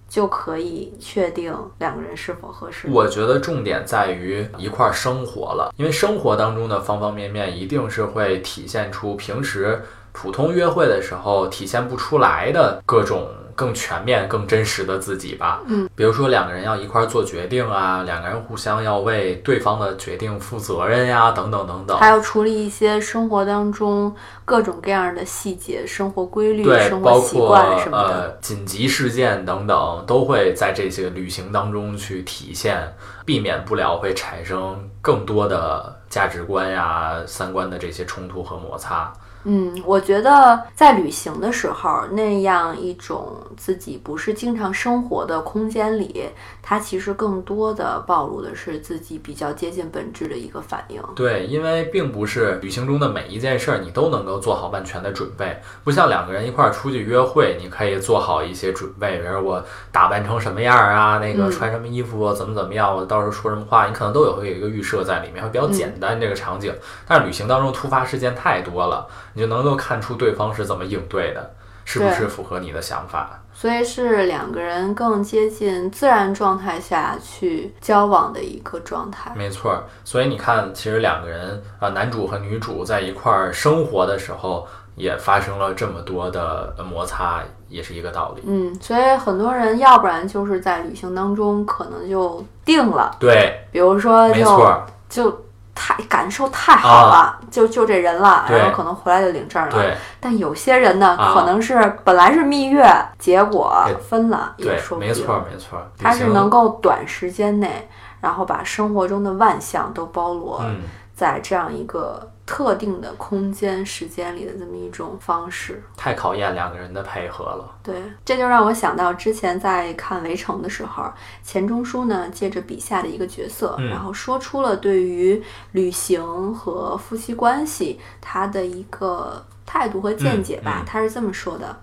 就可以确定两个人是否合适？我觉得重点在于一块儿生活了，因为生活当中的方方面面一定是会体现出平时普通约会的时候体现不出来的各种更全面、更真实的自己吧。嗯，比如说两个人要一块儿做决定啊，两个人互相要为对方的决定负责任呀，等等等等。还要处理一些生活当中各种各样的细节、生活规律、对，生包活习括惯什么的。呃紧急事件等等，都会在这些旅行当中去体现，避免不了会产生更多的价值观呀、三观的这些冲突和摩擦。嗯，我觉得在旅行的时候，那样一种自己不是经常生活的空间里，它其实更多的暴露的是自己比较接近本质的一个反应。对，因为并不是旅行中的每一件事儿你都能够做好万全的准备，不像两个人一块儿出去约会，你可以做好一些准备，比如我打扮成什么样儿啊，那个嗯穿什么衣服，怎么怎么样，我到时候说什么话，你可能都有会有一个预设在里面，会比较简单这个场景。但是旅行当中突发事件太多了，你就能够看出对方是怎么应对的。是不是符合你的想法？所以是两个人更接近自然状态下去交往的一个状态。没错儿，所以你看，其实两个人啊、呃男主和女主在一块儿生活的时候，也发生了这么多的呃摩擦，也是一个道理。嗯，所以很多人要不然就是在旅行当中可能就定了，对，比如说没错就太感受太好了，就就这人了，然后可能回来就领证了。对但有些人呢，啊可能是本来是蜜月，结果分了，也，说不定。没错儿，没错儿。他是能够短时间内，然后把生活中的万象都包罗嗯，在这样一个特定的空间、时间里的这么一种方式。太考验两个人的配合了。对，这就让我想到之前在看《围城》的时候，钱钟书呢借着笔下的一个角色，嗯然后说出了对于旅行和夫妻关系他的一个态度和见解吧。嗯嗯他是这么说的。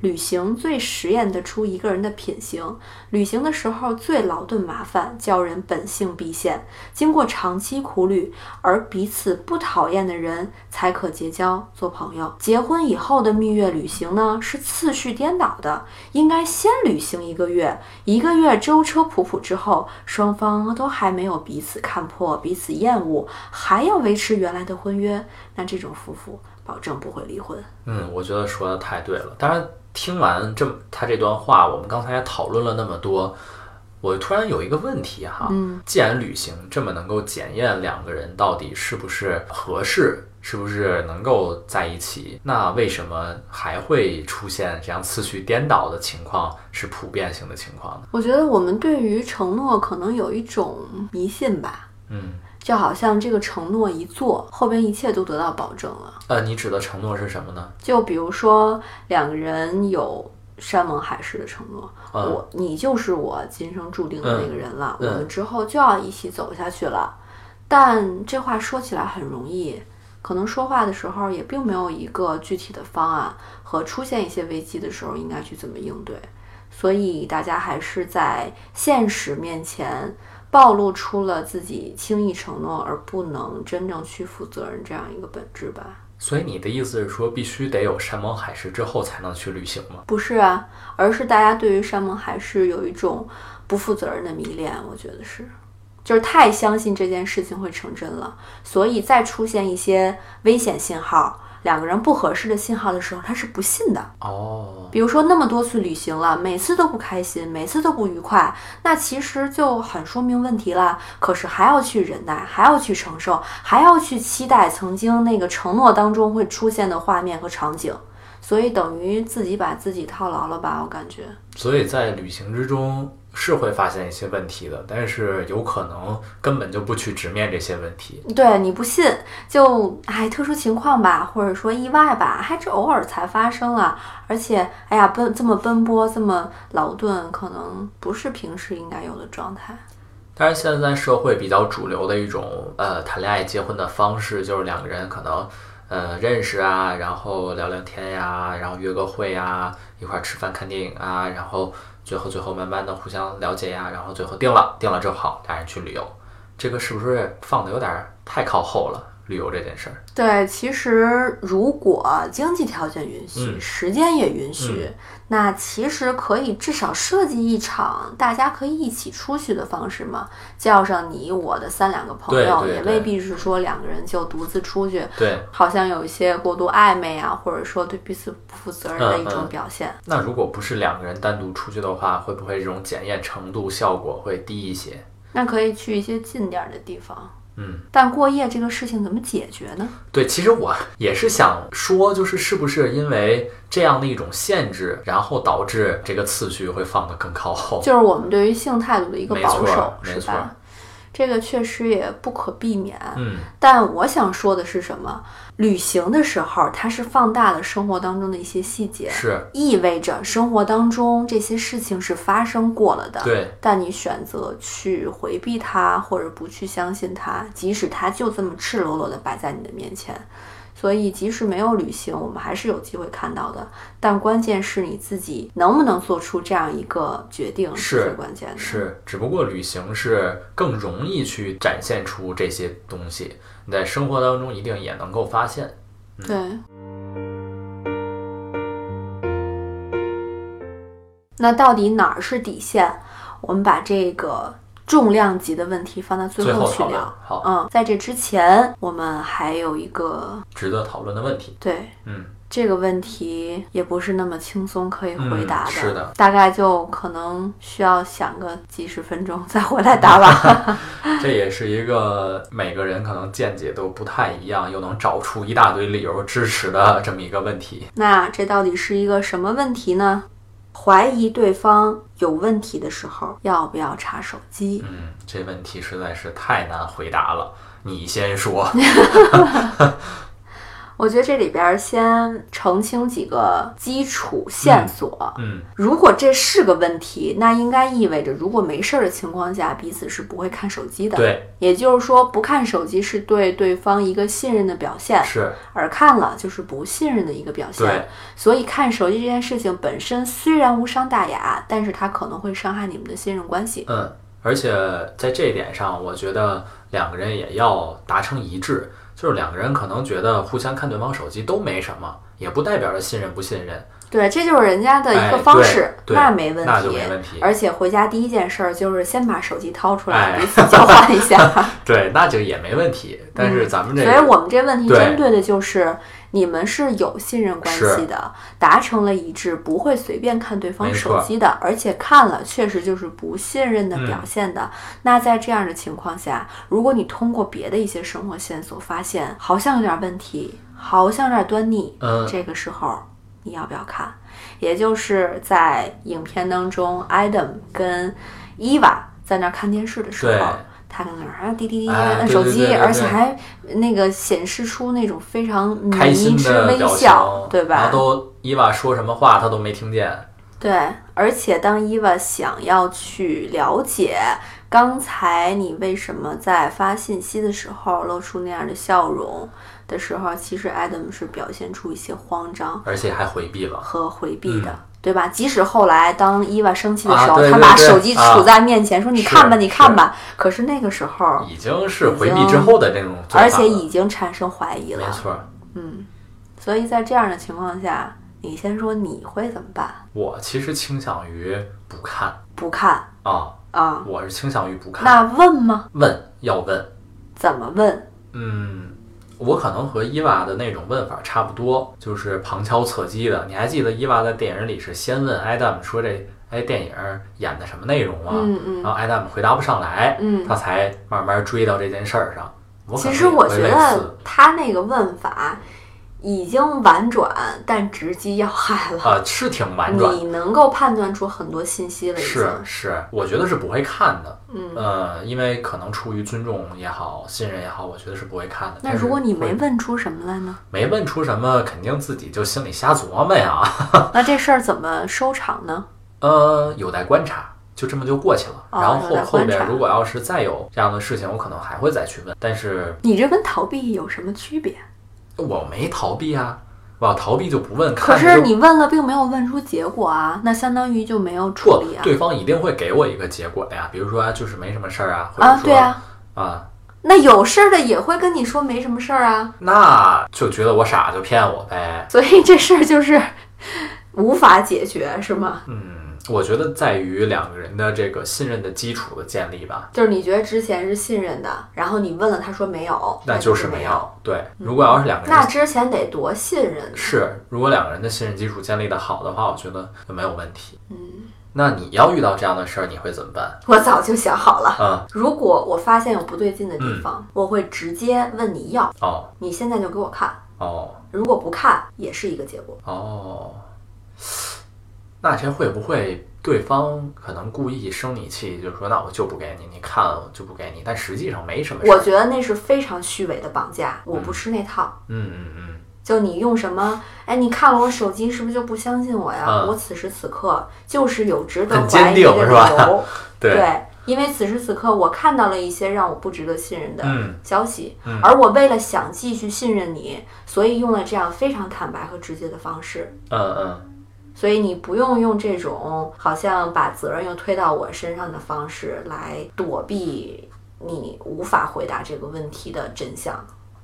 旅行最实验得出一个人的品行。旅行的时候最劳顿麻烦，叫人本性毕现。经过长期苦旅，而彼此不讨厌的人才可结交做朋友。结婚以后的蜜月旅行呢，是次序颠倒的，应该先旅行一个月，一个月舟车仆仆之后，双方都还没有彼此看破、彼此厌恶，还要维持原来的婚约，那这种夫妇保证不会离婚。嗯，我觉得说的太对了。当然，听完这他这段话，我们刚才也讨论了那么多，我突然有一个问题哈，嗯，既然旅行这么能够检验两个人到底是不是合适，是不是能够在一起，那为什么还会出现这样次序颠倒的情况，是普遍性的情况呢？我觉得我们对于承诺可能有一种迷信吧，嗯，就好像这个承诺一做，后边一切都得到保证了。呃，你指的承诺是什么呢？就比如说两个人有山盟海誓的承诺，嗯我你就是我今生注定的那个人了，嗯我们之后就要一起走下去了。但这话说起来很容易，可能说话的时候也并没有一个具体的方案和出现一些危机的时候应该去怎么应对，所以大家还是在现实面前暴露出了自己轻易承诺而不能真正去负责任这样一个本质吧。所以你的意思是说，必须得有山盟海誓之后才能去旅行吗？不是啊，而是大家对于山盟海誓有一种不负责任的迷恋，我觉得是，就是太相信这件事情会成真了，所以再出现一些危险信号、两个人不合适的信号的时候，他是不信的。哦，比如说那么多次旅行了，每次都不开心，每次都不愉快，那其实就很说明问题啦。可是还要去忍耐，还要去承受，还要去期待曾经那个承诺当中会出现的画面和场景，所以等于自己把自己套牢了吧？我感觉。所以在旅行之中是会发现一些问题的，但是有可能根本就不去直面这些问题。对你不信，就哎特殊情况吧，或者说意外吧，还是偶尔才发生了，而且哎呀奔这么奔波，这么劳顿，可能不是平时应该有的状态。但是现在社会比较主流的一种呃谈恋爱结婚的方式，就是两个人可能呃认识啊，然后聊聊天呀，然后约个会呀，一块吃饭看电影啊，然后最后最后慢慢的互相了解呀，然后最后定了，定了之后好，俩人去旅游，这个是不是放的有点太靠后了？旅游这件事儿，对，其实如果经济条件允许，嗯时间也允许，那其实可以至少设计一场大家可以一起出去的方式嘛，叫上你我的三两个朋友，也未必是说两个人就独自出去，对。好像有一些过度暧昧啊，或者说对彼此不负责任的一种表现。那如果不是两个人单独出去的话，会不会这种检验程度效果会低一些？那可以去一些近点儿的地方，嗯，但过夜这个事情怎么解决呢？对，其实我也是想说，就是是不是因为这样的一种限制，然后导致这个次序会放得更靠后？就是我们对于性态度的一个保守，没错是吧？这个确实也不可避免。嗯，但我想说的是什么？旅行的时候，它是放大了生活当中的一些细节，是意味着生活当中这些事情是发生过了的。对，但你选择去回避它，或者不去相信它，即使它就这么赤裸裸的摆在你的面前。所以，即使没有旅行，我们还是有机会看到的。但关键是你自己能不能做出这样一个决定是最关键的。是，只不过旅行是更容易去展现出这些东西，你在生活当中一定也能够发现。对。那到底哪儿是底线？我们把这个重量级的问题放到最最后去聊。好，嗯，在这之前，我们还有一个值得讨论的问题。对嗯，这个问题也不是那么轻松可以回答的，嗯是的大概就可能需要想个几十分钟再回来答吧。这也是一个每个人可能见解都不太一样，又能找出一大堆理由支持的这么一个问题。那这到底是一个什么问题呢？怀疑对方有问题的时候，要不要查手机？嗯，这问题实在是太难回答了。你先说。我觉得这里边先澄清几个基础线索。嗯，如果这是个问题，那应该意味着，如果没事儿的情况下，彼此是不会看手机的。，对，也就是说，不看手机是对对方一个信任的表现，是，而看了就是不信任的一个表现对。所以，看手机这件事情本身虽然无伤大雅，但是它可能会伤害你们的信任关系。嗯，而且在这一点上，我觉得两个人也要达成一致，就是两个人可能觉得互相看对方手机都没什么，也不代表着信任不信任。对，这就是人家的一哎个方式，那没问题。那就没问题而且回家第一件事儿就是先把手机掏出来，哎彼此交换一下。对，那就也没问题。但是咱们这个，所以我们这问题针对的就是你们是有信任关系的，达成了一致，不会随便看对方手机的，而且看了确实就是不信任的表现的。那在这样的情况下，如果你通过别的一些生活线索发现好像有点问题，好像有点端倪，嗯这个时候你要不要看？也就是在影片当中，Adam 跟伊娃在那儿看电视的时候。他跟那儿啊滴滴滴摁手机，而且还那个显示出那种非常开心迷之微笑，对吧？然后都伊娃说什么话他都没听见。对，而且当伊娃想要去了解刚才你为什么在发信息的时候露出那样的笑容的时候，其实 Adam 是表现出一些慌张而且还回避了。和回避的。对吧？即使后来当伊娃生气的时候，对对对他把手机啊杵在面前，说：“你看吧，你看吧。”可是那个时候，已经是回避之后的那种而且已经产生怀疑了。没错。嗯，所以在这样的情况下，你先说你会怎么办？我其实倾向于不看不看啊，啊？我是倾向于不看。那问吗？问要问，怎么问？嗯，我可能和伊娃的那种问法差不多，就是旁敲侧击的。你还记得伊娃在电影里是先问 Adam 说这哎电影演的什么内容吗？嗯嗯然后 Adam 回答不上来，嗯他才慢慢追到这件事儿上。我其实我觉得他那个问法已经婉转，但直击要害了。呃是挺婉转，你能够判断出很多信息了。是是，我觉得是不会看的。嗯，呃，因为可能出于尊重也好，信任也好，我觉得是不会看的。那如果你没问出什么来呢？没问出什么，肯定自己就心里瞎琢磨呀。那这事儿怎么收场呢？呃，有待观察，就这么就过去了。哦然后后后有待观察边如果要是再有这样的事情，我可能还会再去问。但是你这跟逃避有什么区别？我没逃避啊，我要逃避就不问。可是你问了，并没有问出结果啊，那相当于就没有处理啊。对方一定会给我一个结果的呀。比如说啊就是没什么事儿啊，或者啊，说对啊，啊那有事儿的也会跟你说没什么事儿啊，那就觉得我傻就骗我呗。所以这事儿就是无法解决，是吗？嗯，我觉得在于两个人的这个信任的基础的建立吧。就是你觉得之前是信任的，然后你问了，他说没有，那就是没没有。对，如果要是两个人那之前得多信任。是，如果两个人的信任基础建立的好的话，我觉得就没有问题。嗯，那你要遇到这样的事儿，你会怎么办？我早就想好了，嗯，如果我发现有不对劲的地方，我会直接问你要，哦你现在就给我看。哦如果不看，也是一个结果。哦，那这会不会对方可能故意生你气，就是说那我就不给你，你看了我就不给你，但实际上没什么。我觉得那是非常虚伪的绑架，我不吃那套。嗯嗯嗯，就你用什么？哎，你看了我手机，是不是就不相信我呀？嗯我此时此刻就是有值得很怀疑的理由。对因为此时此刻我看到了一些让我不值得信任的嗯消息，嗯而我为了想继续信任你，所以用了这样非常坦白和直接的方式。嗯嗯，所以你不用用这种好像把责任又推到我身上的方式来躲避你无法回答这个问题的真相。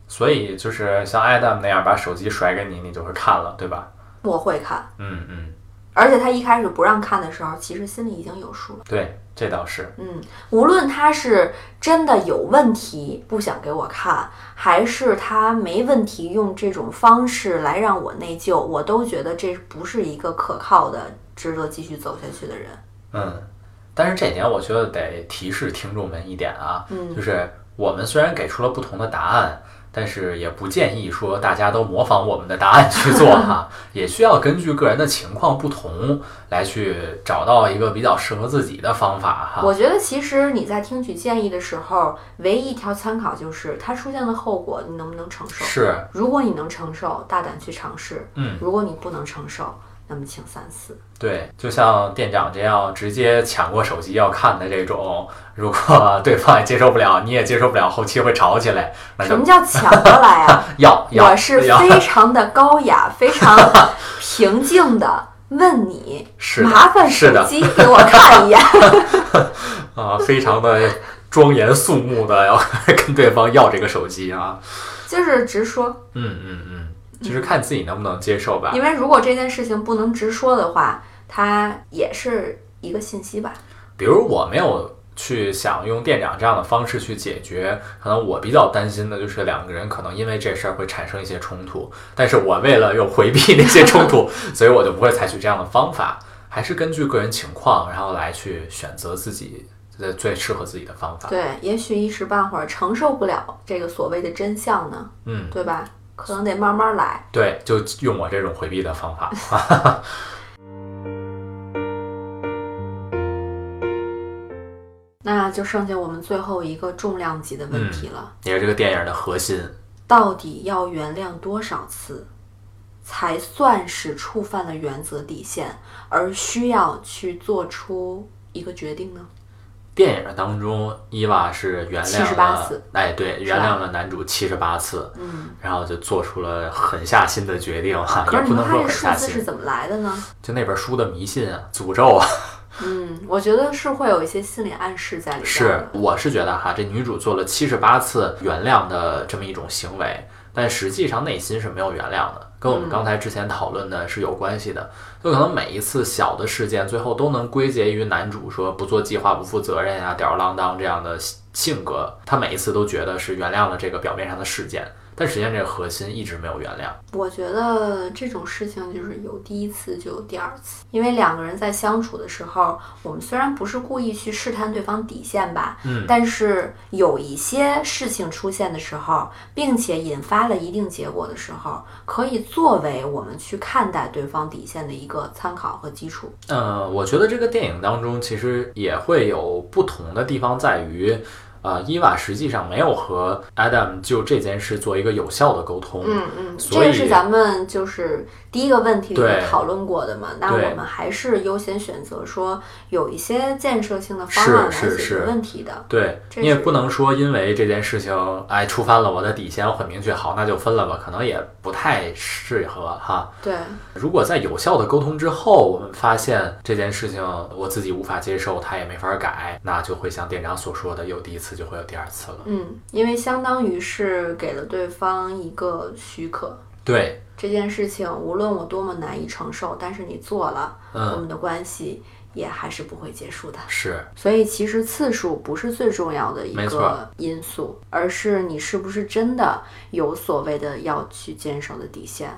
所以就是像 Adam 那样把手机甩给你，你就会看了，对吧？我会看，嗯嗯，而且他一开始不让看的时候，其实心里已经有数了。对，这倒是。嗯，无论他是真的有问题不想给我看，还是他没问题用这种方式来让我内疚，我都觉得这不是一个可靠的、值得继续走下去的人。嗯，但是这点我觉得得提示听众们一点啊，嗯就是我们虽然给出了不同的答案。但是也不建议说大家都模仿我们的答案去做哈，也需要根据个人的情况不同来去找到一个比较适合自己的方法哈。我觉得其实你在听取建议的时候，唯一一条参考就是它出现的后果你能不能承受。是，如果你能承受，大胆去尝试；嗯，如果你不能承受，那么请三思。对，就像店长这样直接抢过手机要看的这种，如果对方也接受不了，你也接受不了，后期会吵起来，什么叫抢过来啊？要要我是非常的高雅、非常平静的问你，是麻烦手机给我看一眼。啊，非常的庄严肃穆的要跟对方要这个手机啊，就是直说，嗯嗯嗯，就是看自己能不能接受吧。因为如果这件事情不能直说的话，它也是一个信息吧。比如我没有去想用店长这样的方式去解决，可能我比较担心的就是两个人可能因为这事儿会产生一些冲突，但是我为了又回避那些冲突，所以我就不会采取这样的方法，还是根据个人情况，然后来去选择自己的最适合自己的方法。对，也许一时半会儿承受不了这个所谓的真相呢，嗯，对吧？可能得慢慢来。对，就用我这种回避的方法。那就剩下我们最后一个重量级的问题了：也是这个电影的核心。到底要原谅多少次，才算是触犯了原则底线，而需要去做出一个决定呢？电影当中，伊娃是原谅了次，哎，对，原谅了男主七十八次，嗯，然后就做出了狠下心的决定哈，可是你也不能说看这数狠下心，字是怎么来的呢？就那本书的迷信啊、诅咒啊，嗯，我觉得是会有一些心理暗示在里面是。，我是觉得哈，这女主做了七十八次原谅的这么一种行为，但实际上内心是没有原谅的，跟我们嗯刚才之前讨论的是有关系的。就可能每一次小的事件，最后都能归结于男主说不做计划、不负责任呀、吊儿郎当这样的性格，他每一次都觉得是原谅了这个表面上的事件，但实际上这个核心一直没有原谅。我觉得这种事情就是有第一次就有第二次，因为两个人在相处的时候，我们虽然不是故意去试探对方底线吧，嗯但是有一些事情出现的时候，并且引发了一定结果的时候，可以作为我们去看待对方底线的一个参考和基础。呃，我觉得这个电影当中其实也会有不同的地方，在于，呃，伊娃实际上没有和 Adam 就这件事做一个有效的沟通。嗯嗯，所以这个是咱们就是第一个问题里面讨论过的嘛。那我们还是优先选择说有一些建设性的方是案来解决问题的。对你也不能说因为这件事情，哎，触犯了我的底线，我很明确，好，那就分了吧，可能也不太适合哈。对，如果在有效的沟通之后，我们发现这件事情我自己无法接受，他也没法改，那就会像店长所说的，有第一次就会有第二次了。嗯，因为相当于是给了对方一个许可。对，这件事情无论我多么难以承受，但是你做了，我嗯，们的关系也还是不会结束的。是，所以其实次数不是最重要的一个因素，而是你是不是真的有所谓的要去坚守的底线，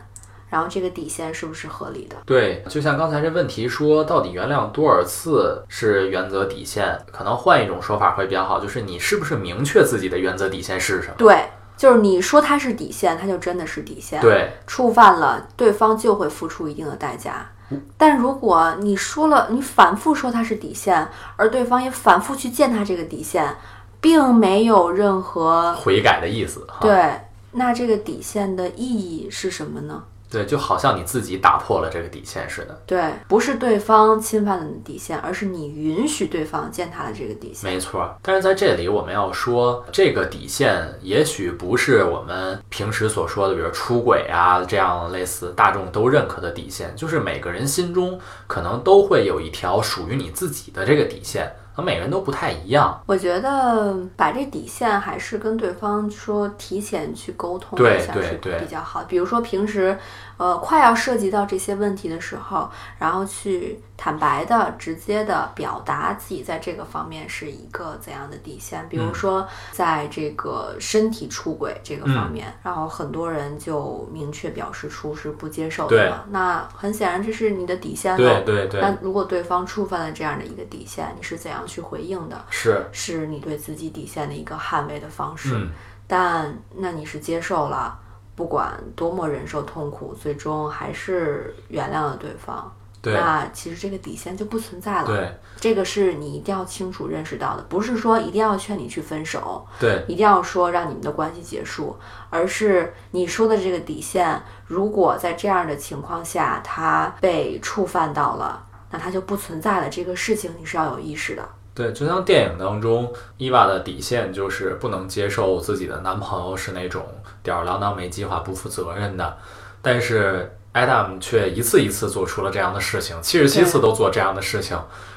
然后这个底线是不是合理的？对，就像刚才这问题说，到底原谅多少次是原则底线？可能换一种说法会比较好，就是你是不是明确自己的原则底线是什么？对，就是你说它是底线，它就真的是底线。，对，触犯了，对方就会付出一定的代价。但如果你说了，你反复说它是底线，而对方也反复去践踏这个底线，并没有任何悔改的意思哈。对，那这个底线的意义是什么呢？对，就好像你自己打破了这个底线似的。对，不是对方侵犯了你的底线，而是你允许对方践踏了这个底线。没错，但是在这里我们要说，这个底线也许不是我们平时所说的，比如出轨啊这样类似大众都认可的底线，就是每个人心中可能都会有一条属于你自己的这个底线能每个人都不太一样。我觉得把这底线还是跟对方说提前去沟通一下是比较好。比如说平时，呃，快要涉及到这些问题的时候，然后去坦白的、直接的表达自己在这个方面是一个怎样的底线。比如嗯说，在这个身体出轨这个方嗯面，然后很多人就明确表示出是不接受的嘛。那很显然这是你的底线对。对对，那如果对方触犯了这样的一个底线，你是怎样去回应的？是，是你对自己底线的一个捍卫的方式。嗯，但那你是接受了，不管多么忍受痛苦，最终还是原谅了对方。对那其实这个底线就不存在了。对这个是你一定要清楚认识到的，不是说一定要劝你去分手，对一定要说让你们的关系结束，而是你说的这个底线，如果在这样的情况下它被触犯到了，那它就不存在了。这个事情你是要有意识的。对，就像电影当中，伊娃的底线就是不能接受自己的男朋友是那种吊儿郎当、没计划、不负责任的，但是 Adam 却一次一次做出了这样的事情，七十七次都做这样的事情。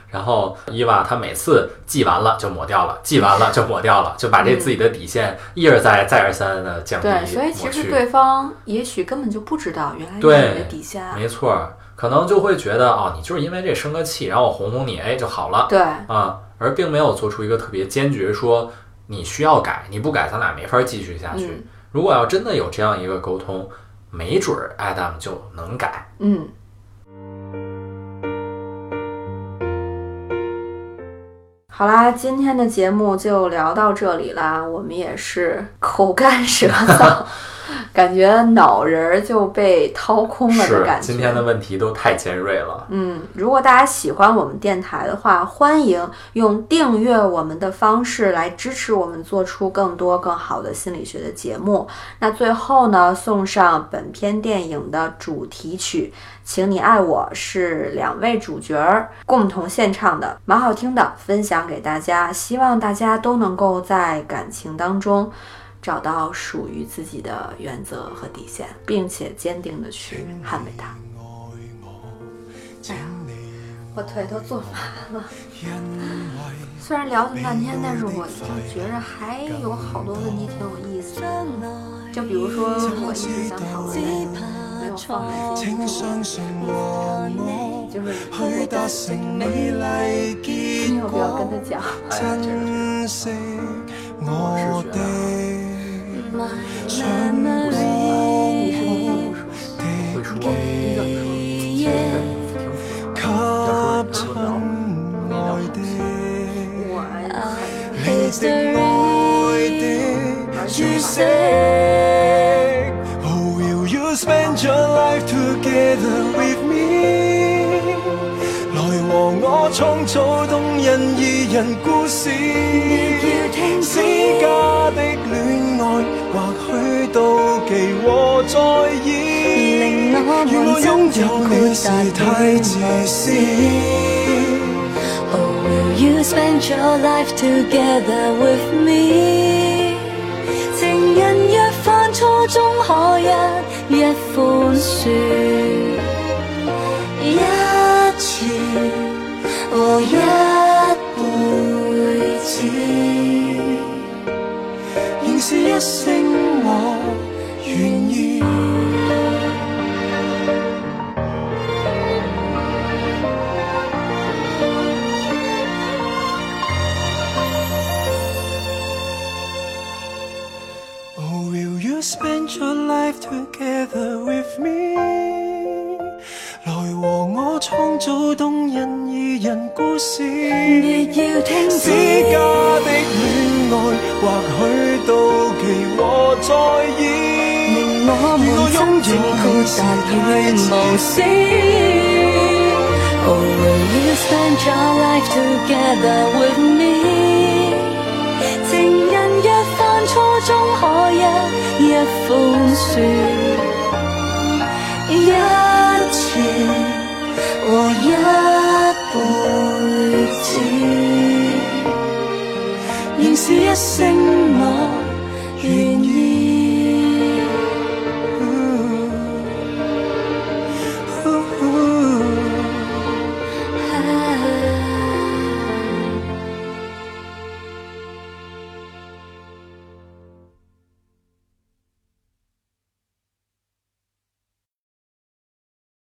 然后伊娃她每次记完了就抹掉了，记完了就抹掉了，就把这自己的底线一而再、再而三的降低、对，所以其。实对方也许根本就不知道，原来你的底线啊。没错儿，可能就会觉得哦，你就是因为这生个气，然后我哄哄你，哎就好了。对，啊，而并没有做出一个特别坚决说你需要改，你不改咱俩没法继续下去。嗯如果要真的有这样一个沟通，没准儿 Adam 就能改。嗯。好啦，今天的节目就聊到这里啦。我们也是口干舌燥，感觉脑仁儿就被掏空了的感觉。今天的问题都太尖锐了。嗯，如果大家喜欢我们电台的话，欢迎用订阅我们的方式来支持我们做出更多更好的心理学的节目。那最后呢，送上本片电影的主题曲《请你爱我》，是两位主角儿共同献唱的，蛮好听的，分享给大家。希望大家都能够在感情当中。找到属于自己的原则和底线，并且坚定的去捍卫它。哎呀，我腿都坐麻了。虽然聊这么半天，但是我就觉着还有好多问题挺有意思的。就比如说，我一直想讨论的，没有放在节目中，就是你有必要跟他讲。哎呀，这个这个，我是觉得 Will you spend your life together with me？來和我創造動人二人故事。私家的戀愛，或許妒忌和在意。令我願我們擁有你是太自私。Oh, will you spend your life together with me？情人若犯錯，終可一一寬恕，和一輩子。仍是一聲我願意。Oh, will you spend your life together with me？來和我創造動人人故事。別要停私止。家的戀愛，或許妒忌和在意。令我們真正豁達與無私。Oh, will you spend your life together with me？情人若犯錯，終可一一寬恕，一次和一辈子。仍是一声